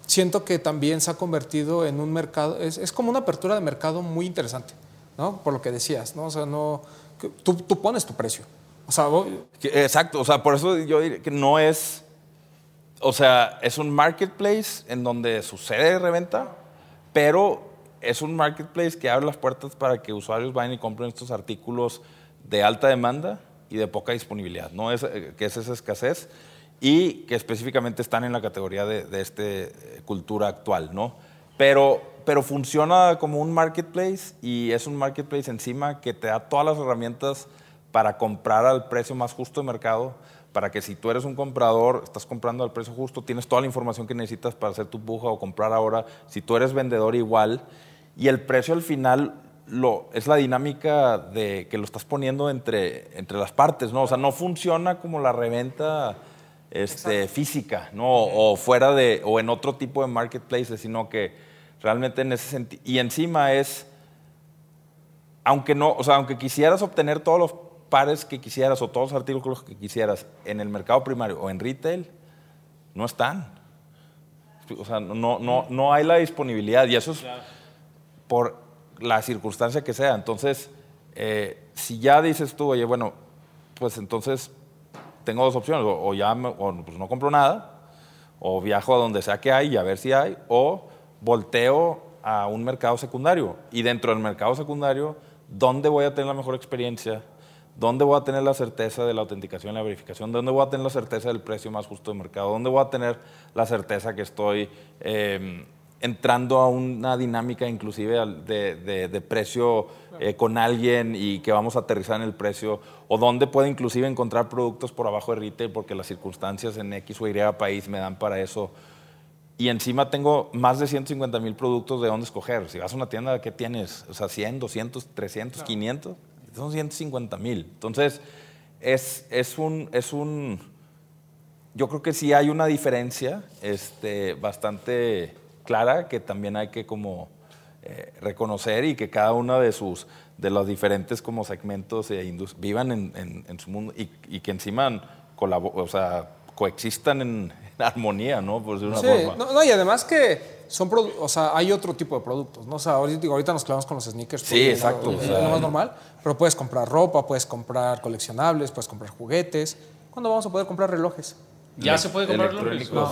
Siento que también se ha convertido en un mercado, es, es como una apertura de mercado muy interesante, ¿no? Por lo que decías, ¿no? O sea, no, tú, tú pones tu precio. O sea, vos- Exacto, o sea, por eso yo diría que no es, o sea, es un marketplace en donde sucede reventa, pero es un marketplace que abre las puertas para que usuarios vayan y compren estos artículos de alta demanda y de poca disponibilidad, ¿no? Es, eh, que es esa escasez y que específicamente están en la categoría de, de este eh, cultura actual, ¿no? Pero, pero funciona como un marketplace y es un marketplace encima que te da todas las herramientas para comprar al precio más justo de mercado, para que si tú eres un comprador, estás comprando al precio justo, tienes toda la información que necesitas para hacer tu puja o comprar ahora, si tú eres vendedor igual, y el precio al final lo, es la dinámica de que lo estás poniendo entre, entre las partes, ¿no? O sea, no funciona como la reventa este, física, ¿no? O fuera de, o en otro tipo de marketplaces, sino que realmente en ese sentido, y encima es, aunque no, o sea, aunque quisieras obtener todos los pares que quisieras o todos los artículos que quisieras en el mercado primario o en retail, no están. O sea, no, no, no hay la disponibilidad y eso es por la circunstancia que sea. Entonces, eh, si ya dices tú, oye, bueno, pues entonces tengo dos opciones, o, o ya me- o, pues no compro nada, o viajo a donde sea que hay y a ver si hay, o volteo a un mercado secundario. Y dentro del mercado secundario, ¿dónde voy a tener la mejor experiencia? ¿Dónde voy a tener la certeza de la autenticación y la verificación? ¿Dónde voy a tener la certeza del precio más justo de mercado? ¿Dónde voy a tener la certeza que estoy eh, entrando a una dinámica inclusive de, de- de precio eh, con alguien y que vamos a aterrizar en el precio? ¿O dónde puedo inclusive encontrar productos por abajo de retail porque las circunstancias en X o Y país me dan para eso? Y encima tengo más de 150 mil productos de dónde escoger. Si vas a una tienda, ¿qué tienes? O sea, 100, 200, 300, 500. Son 150 mil. Entonces, es, es, un, es un... Yo creo que sí hay una diferencia este, bastante clara que también hay que como eh, reconocer y que cada una de sus de los diferentes como segmentos e indus- vivan en, en- en su mundo y, y que encima colabo- o sea, coexistan en, en armonía, ¿no? Por decir una Sí, forma. no, no, y además que son, o sea, hay otro tipo de productos, ¿no? O sea, ahorita, digo, ahorita nos clavamos con los sneakers. Sí, porque exacto, Es o sea, lo más normal, pero puedes comprar ropa, puedes comprar coleccionables, puedes comprar juguetes. ¿Cuándo vamos a poder comprar relojes? Ya se puede comprar relojes. ¿no?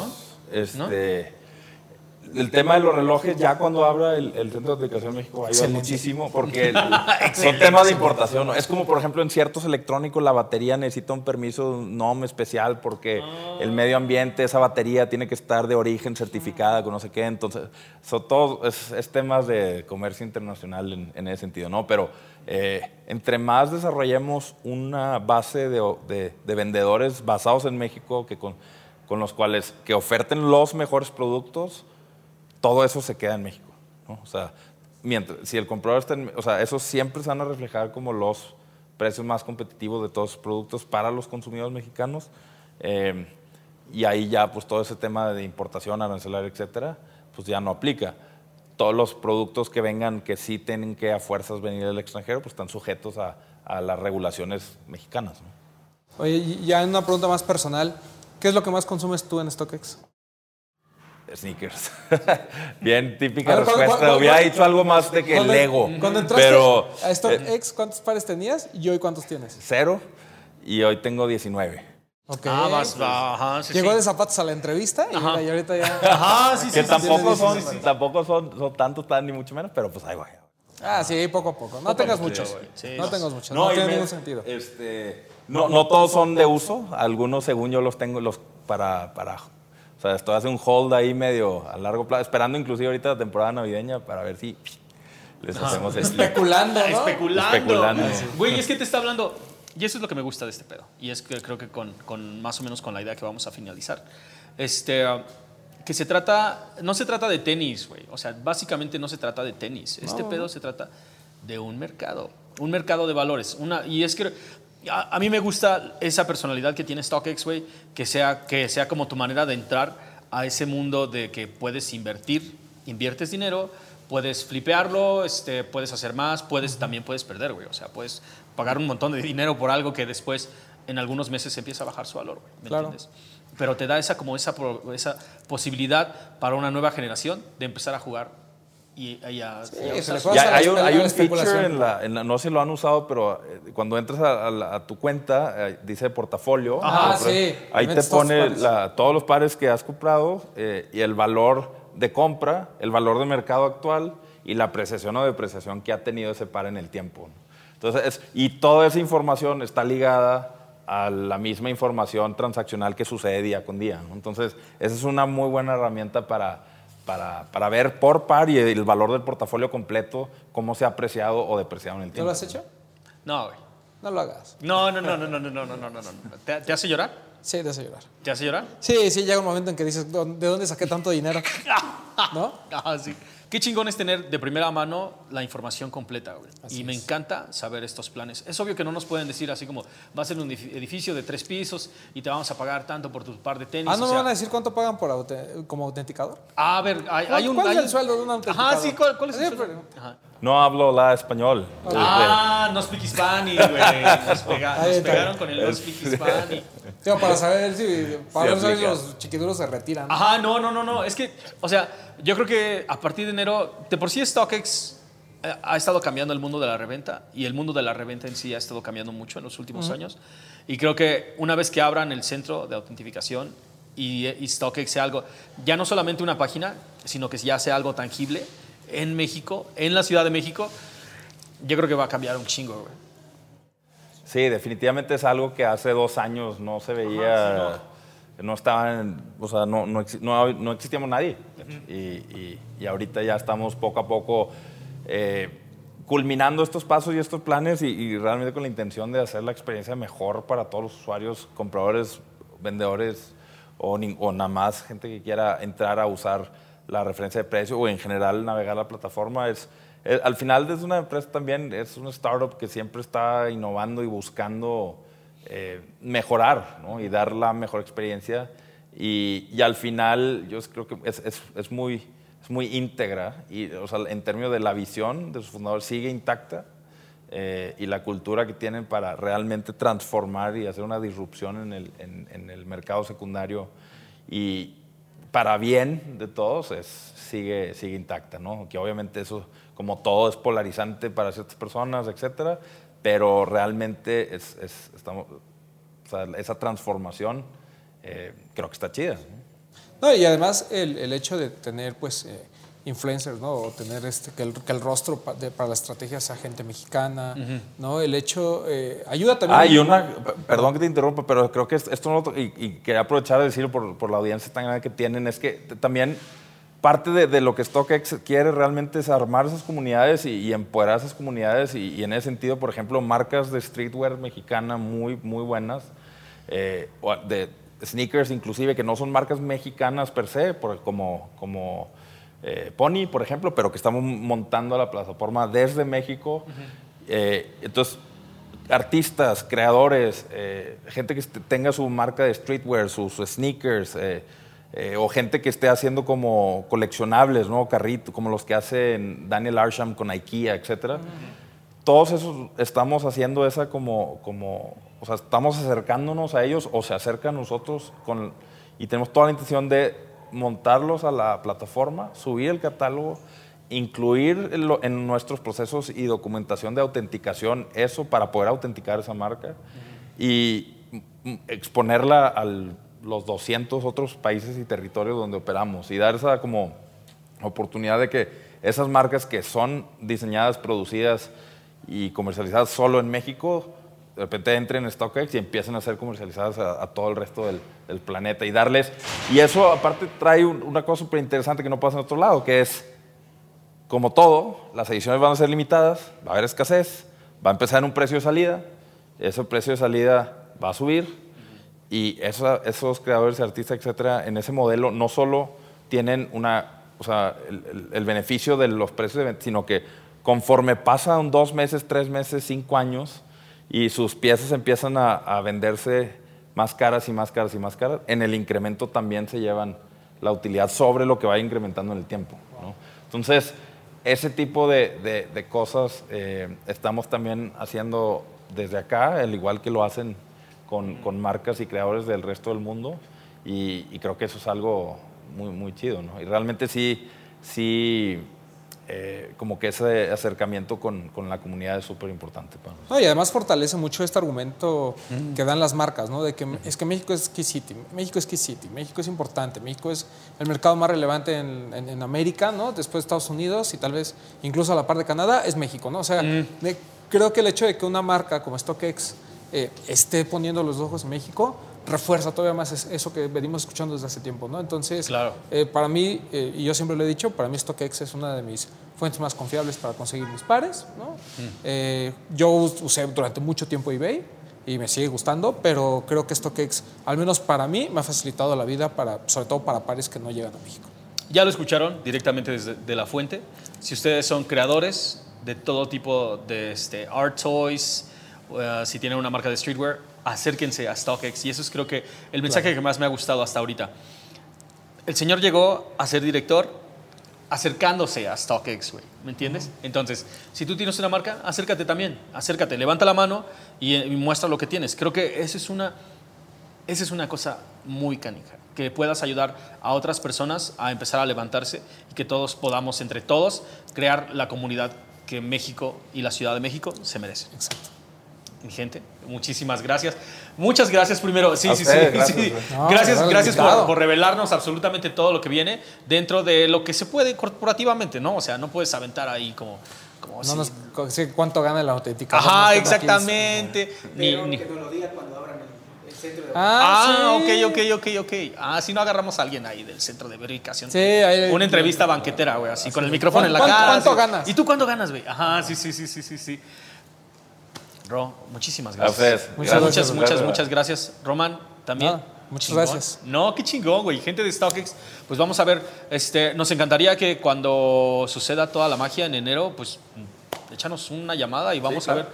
Este, El tema de los relojes, ya cuando abra el, el centro de aplicación en México va a ayudar muchísimo porque el- son temas de importación. ¿no? Es como, por ejemplo, en ciertos electrónicos la batería necesita un permiso, NOM especial porque el medio ambiente, esa batería tiene que estar de origen certificada con no sé qué. Entonces, son todos, es, es temas de comercio internacional en, en ese sentido, ¿no? Pero eh, entre más desarrollemos una base de, de- de vendedores basados en México que con, con los cuales que oferten los mejores productos, todo eso se queda en México. O sea, si el comprador está en, o sea, esos siempre se van a reflejar como los precios más competitivos de todos los productos para los consumidores mexicanos. Eh, y ahí ya, pues todo ese tema de importación, arancelaria, etcétera, pues ya no aplica. Todos los productos que vengan que sí tienen que a fuerzas venir del extranjero, pues están sujetos a, las regulaciones mexicanas. ¿no? Oye, ya en una pregunta más personal, ¿qué es lo que más consumes tú en StockX? Sneakers. Bien típica A ver, ¿cuándo- respuesta. cuándo- Hubiera cuándo- dicho algo más de que Lego. Cuando entraste pero a eh, StockX, ¿cuántos pares tenías y hoy cuántos tienes? cero y hoy tengo 19. Ok. Ah, vas, ajá, sí, Llegó sí. de zapatos a la entrevista y, mira, y ahorita ya. Ajá, sí, sí. que sí, tampoco, sí, son, sí, sí. tampoco son, son tantos, tan ni mucho menos, pero pues ahí va. Ah, sí, poco a poco. No tengas muchos. no tengas muchos. No, y tiene me- ningún sentido. Este, no, no todos son de uso. Algunos, según yo, los tengo los para, para. O sea, estoy haciendo un hold ahí medio a largo plazo, esperando inclusive ahorita la temporada navideña para ver si les hacemos el Especulando, ¿no? Especulando. Especulando. Güey, es que te está hablando. y eso es lo que me gusta de este pedo. Y es que creo que con, con más o menos con la idea que vamos a finalizar. Este, uh, que se trata, no se trata de tenis, güey. O sea, básicamente no se trata de tenis. Este pedo se trata de un mercado, un mercado de valores. Una, y es que a, a mí me gusta esa personalidad que tiene StockX, güey, que sea, que sea como tu manera de entrar a ese mundo de que puedes invertir, inviertes dinero, puedes flipearlo, este, puedes hacer más, puedes, también puedes perder, güey. O sea, puedes pagar un montón de dinero por algo que después en algunos meses empieza a bajar su valor, güey. ¿Me Claro. entiendes? Pero te da esa, como esa posibilidad para una nueva generación de empezar a jugar y, y a, y a se usar les su- va Ya Vas a hay un, hay un especulación. feature en la, en la- no sé si lo han usado, pero eh, cuando entras a, a la- a tu cuenta, eh, dice portafolio. Ajá, Pero sí. Ahí te todos pone la- todos los pares que has comprado eh, y el valor de compra, el valor de mercado actual y la apreciación o depreciación que ha tenido ese par en el tiempo. Entonces, es- y toda esa información está ligada a la misma información transaccional que sucede día con día. ¿no? Entonces, esa es una muy buena herramienta para, para, para ver por par y el valor del portafolio completo, cómo se ha apreciado o depreciado en el ¿Tú tiempo. lo has hecho? No, güey. No lo hagas. No, no, no, no, no, no, no, no, no, no, no. ¿Te, te hace llorar? Sí, te hace llorar. ¿Te hace llorar? Sí, sí, llega un momento en que dices, ¿de dónde saqué tanto dinero? ¿No? Ah, sí. Qué chingón es tener de primera mano la información completa, güey. Así y me es. encanta saber estos planes. Es obvio que no nos pueden decir así como, va a ser un edif- edificio de tres pisos y te vamos a pagar tanto por tu par de tenis. Ah, ¿no o me van a decir cuánto pagan por como autenticador? Ah, a ver, hay, hay un... ¿Cuál es el sueldo de un autenticador? Ajá, sí, ¿cuál, cuál es el sueldo? Ajá. No hablo la español. Ah, no speak Spanish, güey. Nos, pega- nos pegaron con el no speak Spanish. Digo, para saber si, para Sí, ver si aplica. los chiquiduros se retiran. Ajá, no, no, no, no. Es que, o sea, yo creo que a partir de enero, de por sí StockX eh, ha estado cambiando el mundo de la reventa y el mundo de la reventa en sí ha estado cambiando mucho en los últimos años. Y creo que una vez que abran el centro de autentificación y, y StockX sea algo, ya no solamente una página, sino que ya sea algo tangible en México, en la Ciudad de México, yo creo que va a cambiar un chingo, güey. Sí, definitivamente es algo que hace dos años no se veía, no. estaban, o sea, no, no, exi- no, no existíamos nadie. y, y- y ahorita ya estamos poco a poco eh, culminando estos pasos y estos planes y, y realmente con la intención de hacer la experiencia mejor para todos los usuarios, compradores, vendedores o nada más gente que quiera entrar a usar la referencia de precio o en general navegar la plataforma. Es, al final es una empresa también, es una startup que siempre está innovando y buscando eh, mejorar y dar la mejor experiencia. Y, al final yo creo que es, es- muy, es muy íntegra y o sea, en términos de la visión de su fundador sigue intacta eh, y la cultura que tienen para realmente transformar y hacer una disrupción en el, en el mercado secundario y para bien de todos es, sigue, sigue intacta, ¿no? Que obviamente eso, como todo, es polarizante para ciertas personas, etcétera, pero realmente es, es- estamos, o sea, esa transformación eh, creo que está chida. ¿no? Y además el, el hecho de tener pues eh, influencers, ¿no? O tener este, que, el, que el rostro pa- de- para la estrategia sea gente mexicana, ¿no? El hecho eh, ayuda también. Ah, y una, perdón que te interrumpa, pero creo que es- esto no, y, y quería aprovechar de decirlo por, por la audiencia tan grande que tienen, es que también parte de, de lo que StockX quiere realmente es armar esas comunidades y, y empoderar esas comunidades y, y en ese sentido, por ejemplo, marcas de streetwear mexicana muy, muy buenas, eh, de sneakers inclusive, que no son marcas mexicanas per se, por- como, como eh, Pony, por ejemplo, pero que estamos montando la plataforma desde México. Eh, entonces, artistas, creadores, eh, gente que tenga su marca de streetwear, sus, sneakers, o gente que esté haciendo como coleccionables, ¿no? Carrito, como los que hacen Daniel Arsham con IKEA, etcétera. Todos esos estamos haciendo esa como, como, o sea, estamos acercándonos a ellos o se acercan a nosotros con, y tenemos toda la intención de montarlos a la plataforma, subir el catálogo, incluir en, nuestros procesos y documentación de autenticación eso para poder autenticar esa marca y exponerla a los 200 otros países y territorios donde operamos y dar esa como oportunidad de que esas marcas que son diseñadas, producidas y comercializadas solo en México, de repente entren en StockX y empiecen a ser comercializadas a, a todo el resto del, del planeta y darles... Y eso aparte trae un- una cosa súper interesante que no pasa en otro lado, que es, como todo, las ediciones van a ser limitadas, va a haber escasez, va a empezar en un precio de salida ese precio de salida va a subir y esa- esos creadores, artistas, etcétera, en ese modelo no solo tienen una, o sea, el, beneficio de los precios, de sino que conforme pasan dos meses, tres meses, cinco años y sus piezas empiezan a venderse más caras y más caras y más caras, en el incremento también se llevan la utilidad sobre lo que va incrementando en el tiempo. Entonces, ese tipo de, de- cosas eh, estamos también haciendo desde acá, al igual que lo hacen con, con marcas y creadores del resto del mundo, y, creo que eso es algo muy, muy chido. Y realmente sí, sí eh, como que ese acercamiento con, con la comunidad es súper importante para nosotros. No, y además fortalece mucho este argumento que dan las marcas, ¿no? De que es que México es key city, México es key city, México es importante, México es el mercado más relevante en, en- en América, ¿no? Después de Estados Unidos y tal vez incluso a la par de Canadá es México, ¿no? O sea, de- creo que el hecho de que una marca como StockX eh, esté poniendo los ojos en México refuerza todavía más es- eso que venimos escuchando desde hace tiempo, ¿no? Entonces, Claro. eh, para mí, eh, y yo siempre lo he dicho, para mí StockX es una de mis fuentes más confiables para conseguir mis pares. ¿no? Eh, yo us- usé durante mucho tiempo eBay y me sigue gustando, pero creo que StockX, al menos para mí, me ha facilitado la vida, para, sobre todo para pares que no llegan a México. Ya lo escucharon directamente desde de la fuente. Si ustedes son creadores de todo tipo de este, art toys, si tienen una marca de streetwear, acérquense a StockX. Y eso es creo que el mensaje que más me ha gustado hasta ahorita. El señor llegó a ser director acercándose a StockX, güey. ¿Me entiendes? Entonces, si tú tienes una marca, acércate también. Acércate, levanta la mano y, y muestra lo que tienes. Creo que eso es una esa es una cosa muy canija, que puedas ayudar a otras personas a empezar a levantarse y que todos podamos, entre todos, crear la comunidad que México y la Ciudad de México se merecen. Exacto. Mi gente, muchísimas gracias. Muchas gracias primero. Sí, sí, ustedes, sí. gracias, sí. No, gracias, gracias por, por revelarnos absolutamente todo lo que viene dentro de lo que se puede corporativamente, ¿no? O sea, no puedes aventar ahí como... como No si- nos, ¿Cuánto gana la auténtica? Ajá, exactamente. Ni- Pero ni- que nos lo diga cuando abran el, el centro de Ah, Ah, sí. ok, ok, ok, ok. Ah, si no agarramos a alguien ahí del centro de verificación. Sí, ahí- Una entrevista banquetera, güey, así, con el micrófono en la ¿Cuánto- cara. cuánto así. ganas? ¿Y tú cuánto ganas, güey? Ajá, sí, sí, sí, sí, sí, sí. Ro, muchísimas A gracias. ustedes. Muchas Muchas, gracias. muchas, muchas, gracias. Roman, también. Muchas Chingón. gracias. No, qué chingón, güey. Gente de StockX, pues vamos a ver, este, nos encantaría que cuando suceda toda la magia en enero, pues mm, échanos una llamada y vamos claro. a ver.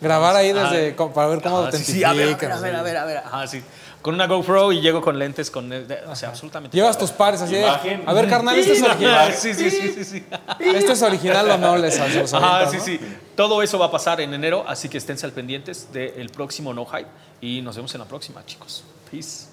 Grabar ahí desde, Ah, co- para ver cómo Ajá, sí, sí, a ver, a ver, a ver, a ver, a ver. Ajá, sí. Con una GoPro y llego con lentes, con, de- o sea, absolutamente. Llevas tus pares así Imagen. A ver, carnal, este es original. Sí, sí, sí, sí, sí. Este es original o no les Ajá, avientas, sí, ¿no? sí. Todo eso va a pasar en enero, así que esténse al pendientes del próximo No Hype y nos vemos en la próxima, chicos. Peace.